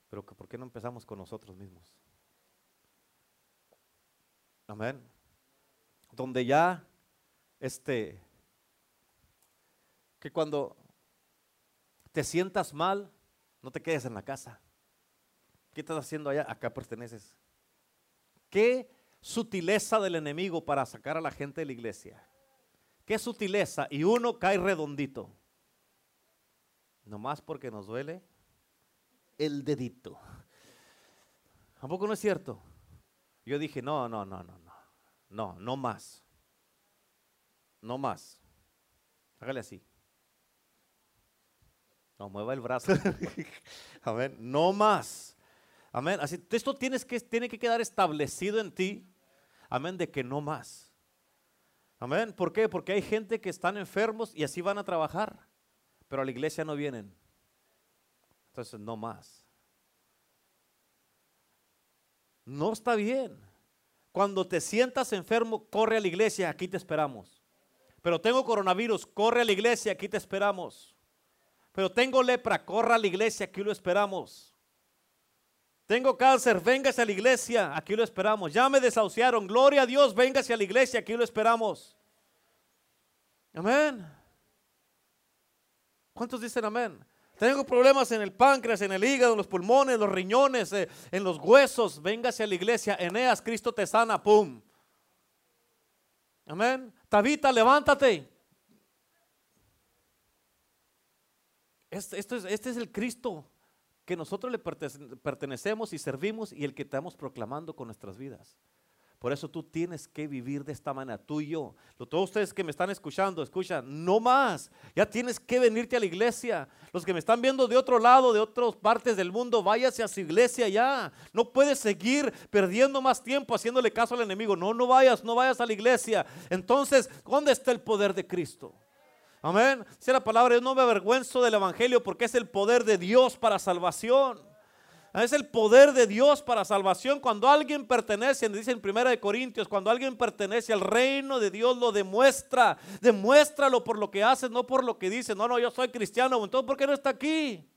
Pero ¿por qué no empezamos con nosotros mismos? Amén. Donde ya, este, que cuando te sientas mal, no te quedes en la casa. ¿Qué estás haciendo allá? Acá perteneces. ¿Qué sutileza del enemigo para sacar a la gente de la iglesia? ¿Qué sutileza? Y uno cae redondito. Nomás porque nos duele el dedito. ¿Tampoco no es cierto? Yo dije, no, no, no, no, no. No, no más. No más. Hágale así. No mueva el brazo. [LAUGHS] Amén. No más. Amén. Así, esto tienes que, tiene que quedar establecido en ti. Amén. De que no más. Amén. ¿Por qué? Porque hay gente que están enfermos y así van a trabajar. Pero a la iglesia no vienen. Entonces, no más. No está bien. Cuando te sientas enfermo, corre a la iglesia, aquí te esperamos. Pero tengo coronavirus, corre a la iglesia, aquí te esperamos. Pero tengo lepra, corre a la iglesia, aquí lo esperamos. Tengo cáncer, véngase a la iglesia, aquí lo esperamos. Ya me desahuciaron, gloria a Dios, véngase a la iglesia, aquí lo esperamos. Amén. ¿Cuántos dicen amén? Tengo problemas en el páncreas, en el hígado, en los pulmones, en los riñones, eh, en los huesos. Véngase a la iglesia. Eneas, Cristo te sana. Pum. Amén. Tabita, levántate. Este, es, este es el Cristo que nosotros le pertenecemos y servimos y el que estamos proclamando con nuestras vidas. Por eso tú tienes que vivir de esta manera, tú y. Todos ustedes que me están escuchando, escuchan, no más. Ya tienes que venirte a la iglesia. Los que me están viendo de otro lado, de otras partes del mundo, váyase a su iglesia ya. No puedes seguir perdiendo más tiempo haciéndole caso al enemigo. No, no vayas, no vayas a la iglesia. Entonces, ¿dónde está el poder de Cristo? Amén. Si la palabra, yo no me avergüenzo del evangelio porque es el poder de Dios para salvación. Es el poder de Dios para salvación. Cuando alguien pertenece, dice en Primera de Corintios, cuando alguien pertenece al reino de Dios, lo demuestra. Demuéstralo por lo que hace, no por lo que dice. No, no, yo soy cristiano. Entonces, ¿por qué no está aquí?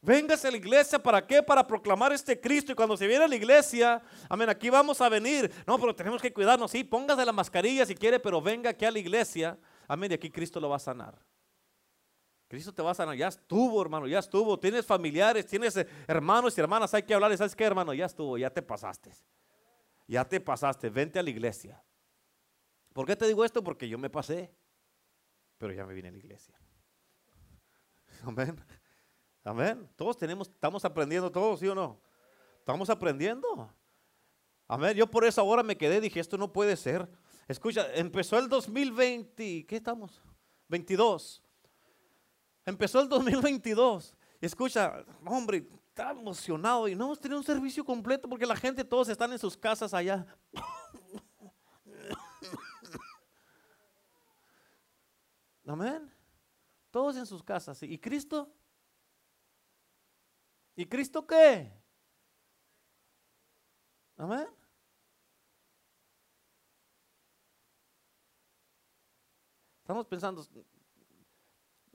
Véngase a la iglesia, ¿para qué? Para proclamar este Cristo. Y cuando se viene a la iglesia, amén, aquí vamos a venir. No, pero tenemos que cuidarnos. Sí, póngase la mascarilla si quiere, pero venga aquí a la iglesia. Amén, y aquí Cristo lo va a sanar. Cristo te va a sanar. Ya estuvo, hermano, ya estuvo. Tienes familiares, tienes eh, hermanos y hermanas. Hay que hablarles. ¿Sabes qué, hermano? Ya estuvo, ya te pasaste. Ya te pasaste. Vente a la iglesia. ¿Por qué te digo esto? Porque yo me pasé, pero ya me vine a la iglesia. [LAUGHS] Amén. Amén. Todos tenemos, estamos aprendiendo todos, ¿sí o no? Estamos aprendiendo. Amén. Yo por eso ahora me quedé, dije, esto no puede ser. Escucha, empezó el 2020, ¿qué estamos? 22. Empezó el 2022. Escucha, hombre, está emocionado y no hemos tenido un servicio completo porque la gente, todos están en sus casas allá. [LAUGHS] Amén. Todos en sus casas. ¿Y Cristo? ¿Y Cristo qué? Amén. Estamos pensando,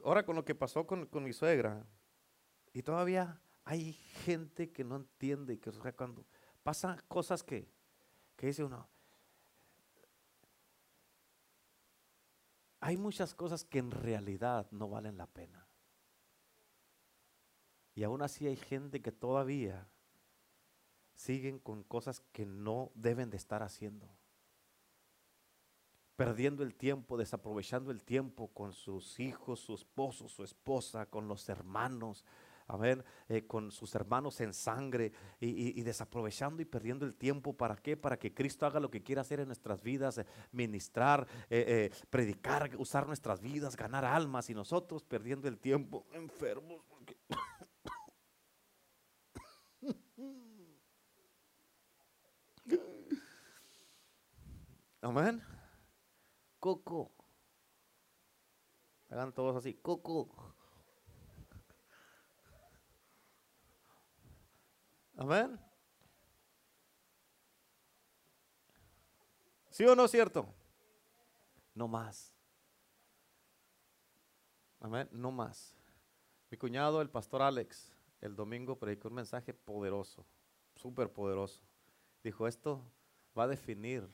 ahora con lo que pasó con, mi suegra, y todavía hay gente que no entiende, que cuando pasan cosas que, que dice uno, hay muchas cosas que en realidad no valen la pena. Y aún así hay gente que todavía siguen con cosas que no deben de estar haciendo perdiendo el tiempo, desaprovechando el tiempo con sus hijos, su esposo, su esposa, con los hermanos, a ver, eh, con sus hermanos en sangre y, desaprovechando y perdiendo el tiempo. ¿Para qué? Para que Cristo haga lo que quiera hacer en nuestras vidas, eh, ministrar, eh, predicar, usar nuestras vidas, ganar almas y nosotros perdiendo el tiempo enfermos. [COUGHS] Amén. Coco. Hagan todos así, Coco. Amén. ¿Sí o no es cierto? No más. Amén, no más. Mi cuñado, el pastor Alex, el domingo predicó un mensaje poderoso, súper poderoso. Dijo, esto va a definir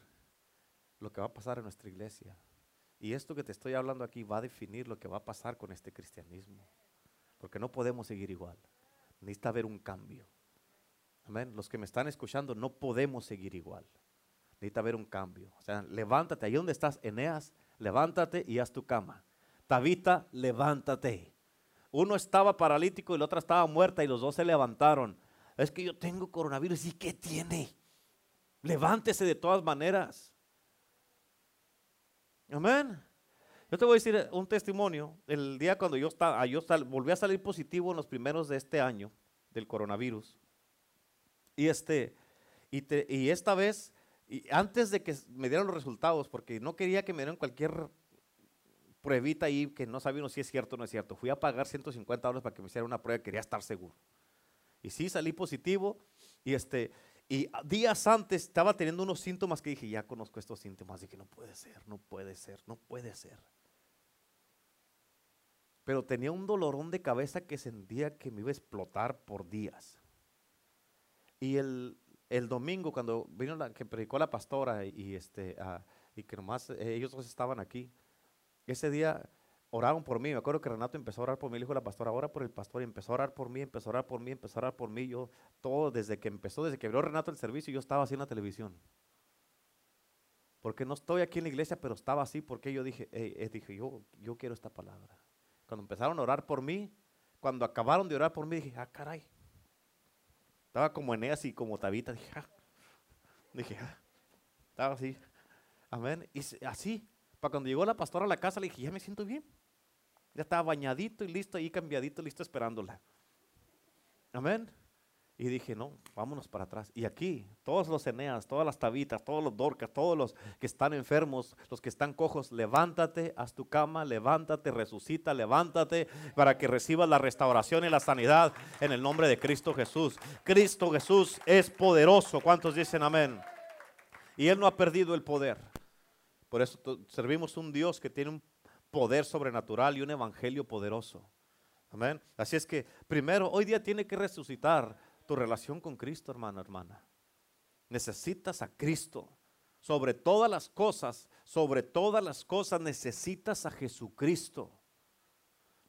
lo que va a pasar en nuestra iglesia. Y esto que te estoy hablando aquí va a definir lo que va a pasar con este cristianismo. Porque no podemos seguir igual. Necesita haber un cambio. Amén. Los que me están escuchando, no podemos seguir igual. Necesita haber un cambio. O sea, levántate. Ahí donde estás, Eneas, levántate y haz tu cama. Tabita, levántate. Uno estaba paralítico y la otra estaba muerta y los dos se levantaron. Es que yo tengo coronavirus. ¿Y qué tiene? Levántese de todas maneras. Amén. Yo te voy a decir un testimonio. El día cuando yo, estaba, yo volví a salir positivo en los primeros de este año del coronavirus. Y, este, y, esta vez, y antes de que me dieran los resultados, porque no quería que me dieran cualquier pruebita ahí que no sabía si es cierto o no es cierto. Fui a pagar 150 dólares para que me hicieran una prueba, quería estar seguro. Y sí, salí positivo. Y, este, Y días antes estaba teniendo unos síntomas que dije, ya conozco estos síntomas. Dije, no puede ser, no puede ser, no puede ser. Pero tenía un dolorón de cabeza que sentía que me iba a explotar por días. Y el, domingo, cuando vino la que predicó la pastora y, este, ah, y que nomás eh, ellos dos estaban aquí, ese día oraron por mí. Me acuerdo que Renato empezó a orar por mí, le dijo la pastora, ora por el pastor, y empezó a orar por mí, empezó a orar por mí, empezó a orar por mí. Yo, todo desde que empezó, desde que abrió Renato el servicio, yo estaba así en la televisión. Porque no estoy aquí en la iglesia, pero estaba así, porque yo dije, eh, dije yo, yo quiero esta palabra. Cuando empezaron a orar por mí, cuando acabaron de orar por mí, dije, ah, caray. Estaba como Eneas y como Tabita, dije, ah. Dije, ah. Estaba así. Amén. Y así, para cuando llegó la pastora a la casa, le dije, ya me siento bien. Ya estaba bañadito y listo, ahí cambiadito, listo, esperándola. Amén. Y dije, no, vámonos para atrás. Y aquí, todos los Eneas, todas las tabitas, todos los dorcas, todos los que están enfermos, los que están cojos, levántate, haz tu cama, levántate, resucita, levántate para que recibas la restauración y la sanidad en el nombre de Cristo Jesús. Cristo Jesús es poderoso. ¿Cuántos dicen amén? Y Él no ha perdido el poder. Por eso servimos un Dios que tiene un poder sobrenatural y un evangelio poderoso. Amén. Así es que primero, hoy día tiene que resucitar tu relación con Cristo, hermano, hermana. Necesitas a Cristo. Sobre todas las cosas, sobre todas las cosas necesitas a Jesucristo.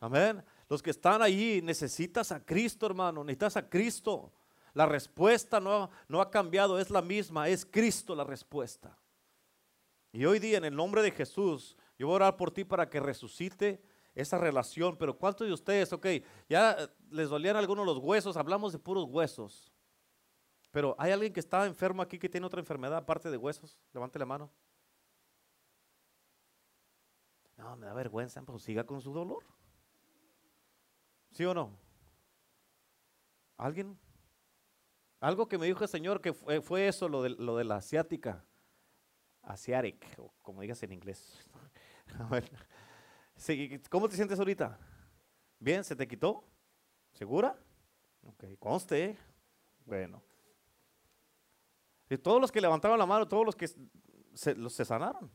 Amén. Los que están allí necesitas a Cristo, hermano. Necesitas a Cristo. La respuesta no, no ha cambiado, es la misma. Es Cristo la respuesta. Y hoy día, en el nombre de Jesús, yo voy a orar por ti para que resucite esa relación. Pero ¿cuántos de ustedes, ok, ya les dolían algunos los huesos? Hablamos de puros huesos. Pero ¿hay alguien que está enfermo aquí que tiene otra enfermedad aparte de huesos? Levante la mano. No, me da vergüenza, pues siga con su dolor. ¿Sí o no? ¿Alguien? Algo que me dijo el Señor que fue, eso, lo de, lo de la asiática. Asiatic, o como digas en inglés. [LAUGHS] ¿Cómo te sientes ahorita? ¿Bien? ¿Se te quitó? ¿Segura? Ok, conste. Bueno. Y todos los que levantaron la mano, todos los que se, los se sanaron.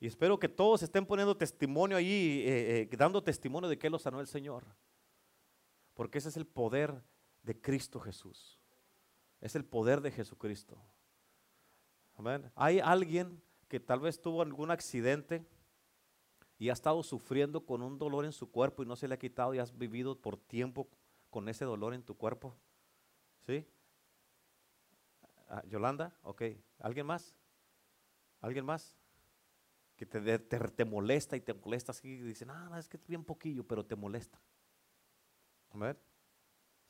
Y espero que todos estén poniendo testimonio allí, eh, eh, dando testimonio de que los sanó el Señor. Porque ese es el poder de Cristo Jesús. Es el poder de Jesucristo. Hay alguien que tal vez tuvo algún accidente y ha estado sufriendo con un dolor en su cuerpo y no se le ha quitado y has vivido por tiempo con ese dolor en tu cuerpo. ¿Sí? Ah, Yolanda, ok. ¿Alguien más? ¿Alguien más? Que te, te, molesta y te molesta así y dice, no, es que es bien poquillo, pero te molesta. ver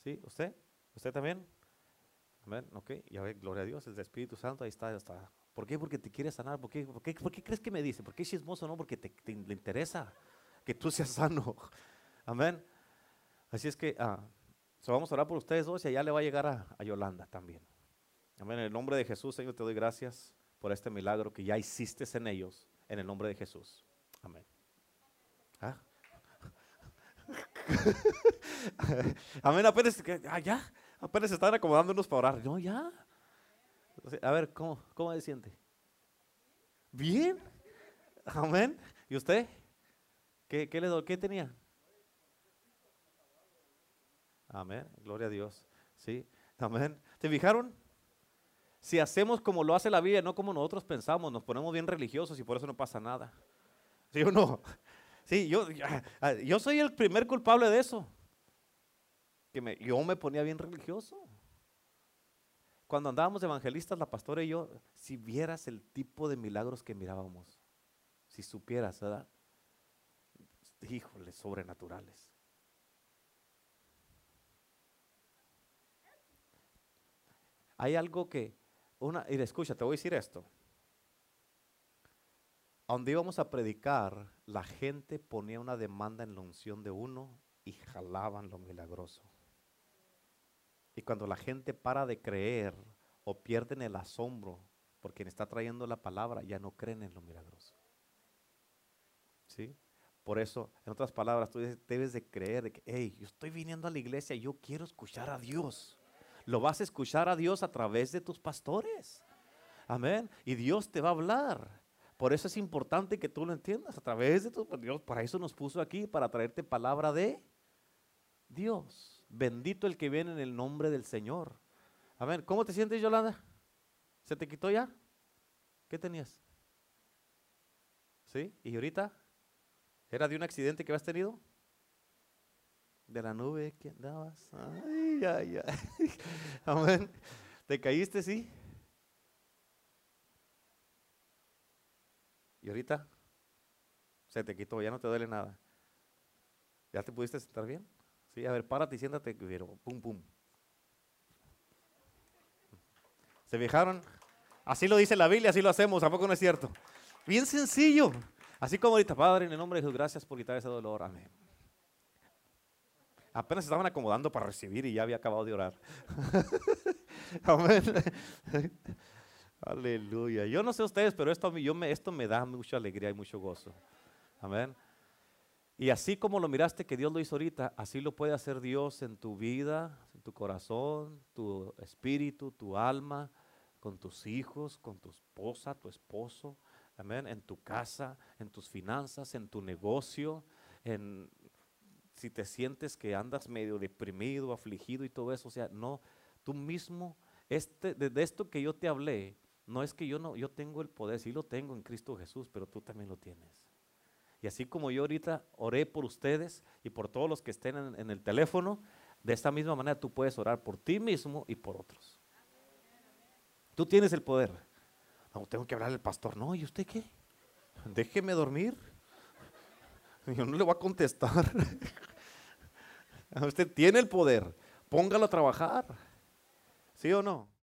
¿Sí? ¿Usted? ¿Usted también? Amén, ok, ya ve, gloria a Dios, el Espíritu Santo, ahí está, está. ¿Por qué? Porque te quiere sanar. ¿Por qué, por qué, crees que me dice? ¿Por qué es chismoso? No, porque te, le interesa que tú seas [LAUGHS] sano. Amén. Así es que ah, vamos a orar por ustedes dos y allá le va a llegar a, Yolanda también. Amén. En el nombre de Jesús, Señor, te doy gracias por este milagro que ya hiciste en ellos, en el nombre de Jesús. Amén. ¿Ah? [LAUGHS] Amén, apenas, ah, ya, apenas están acomodándonos para orar. No, ya. A ver, ¿cómo, cómo se siente? Bien. Amén. ¿Y usted? ¿Qué, qué le ¿Qué tenía? Amén. Gloria a Dios. Sí. Amén. ¿Te fijaron? Si hacemos como lo hace la Biblia, no como nosotros pensamos, nos ponemos bien religiosos y por eso no pasa nada. ¿Sí o no? Sí, yo, yo soy el primer culpable de eso. Que me, yo me ponía bien religioso. Cuando andábamos evangelistas, la pastora y yo, si vieras el tipo de milagros que mirábamos, si supieras, ¿verdad? Híjole, sobrenaturales. Hay algo que, una, y escucha, te voy a decir esto. Donde íbamos a predicar, la gente ponía una demanda en la unción de uno y jalaban lo milagroso. Y cuando la gente para de creer o pierden el asombro por quien está trayendo la palabra, ya no creen en lo milagroso. ¿Sí? Por eso, en otras palabras, tú debes de creer de que, hey, yo estoy viniendo a la iglesia, yo quiero escuchar a Dios. lo vas a escuchar a Dios a través de tus pastores. Amén. Y Dios te va a hablar. Por eso es importante que tú lo entiendas a través de tu Dios. Para eso nos puso aquí, para traerte palabra de Dios. Bendito el que viene en el nombre del Señor. Amén. ¿Cómo te sientes, Yolanda? ¿Se te quitó ya? ¿Qué tenías? ¿Sí? ¿Y ahorita? ¿Era de un accidente que habías tenido? De la nube que andabas. Ay, ay, ay. [LAUGHS] Amén. ¿Te caíste, sí? ¿Y ahorita? Se te quitó, ya no te duele nada. ¿Ya te pudiste sentar bien? Sí, a ver, párate y siéntate, pero pum, pum. ¿Se fijaron? Así lo dice la Biblia, así lo hacemos, tampoco no es cierto. Bien sencillo. Así como ahorita, Padre, en el nombre de Jesús, gracias por quitar ese dolor. Amén. Apenas estaban acomodando para recibir y ya había acabado de orar. [LAUGHS] Amén. Aleluya. Yo no sé ustedes, pero esto, yo me, esto me da mucha alegría y mucho gozo. Amén. Y así como lo miraste que Dios lo hizo ahorita, así lo puede hacer Dios en tu vida, en tu corazón, tu espíritu, tu alma, con tus hijos, con tu esposa, tu esposo. Amén. En tu casa, en tus finanzas, en tu negocio, en si te sientes que andas medio deprimido, afligido y todo eso, o sea, no, tú mismo, este, de esto que yo te hablé, no es que yo no, yo tengo el poder, sí lo tengo en Cristo Jesús, pero tú también lo tienes. Y así como yo ahorita oré por ustedes y por todos los que estén en, el teléfono, de esta misma manera tú puedes orar por ti mismo y por otros. Tú tienes el poder. No, tengo que hablar al pastor. No, ¿y usted qué? Déjeme dormir. Yo no le voy a contestar. [LAUGHS] Usted tiene el poder. Póngalo a trabajar. ¿Sí o no?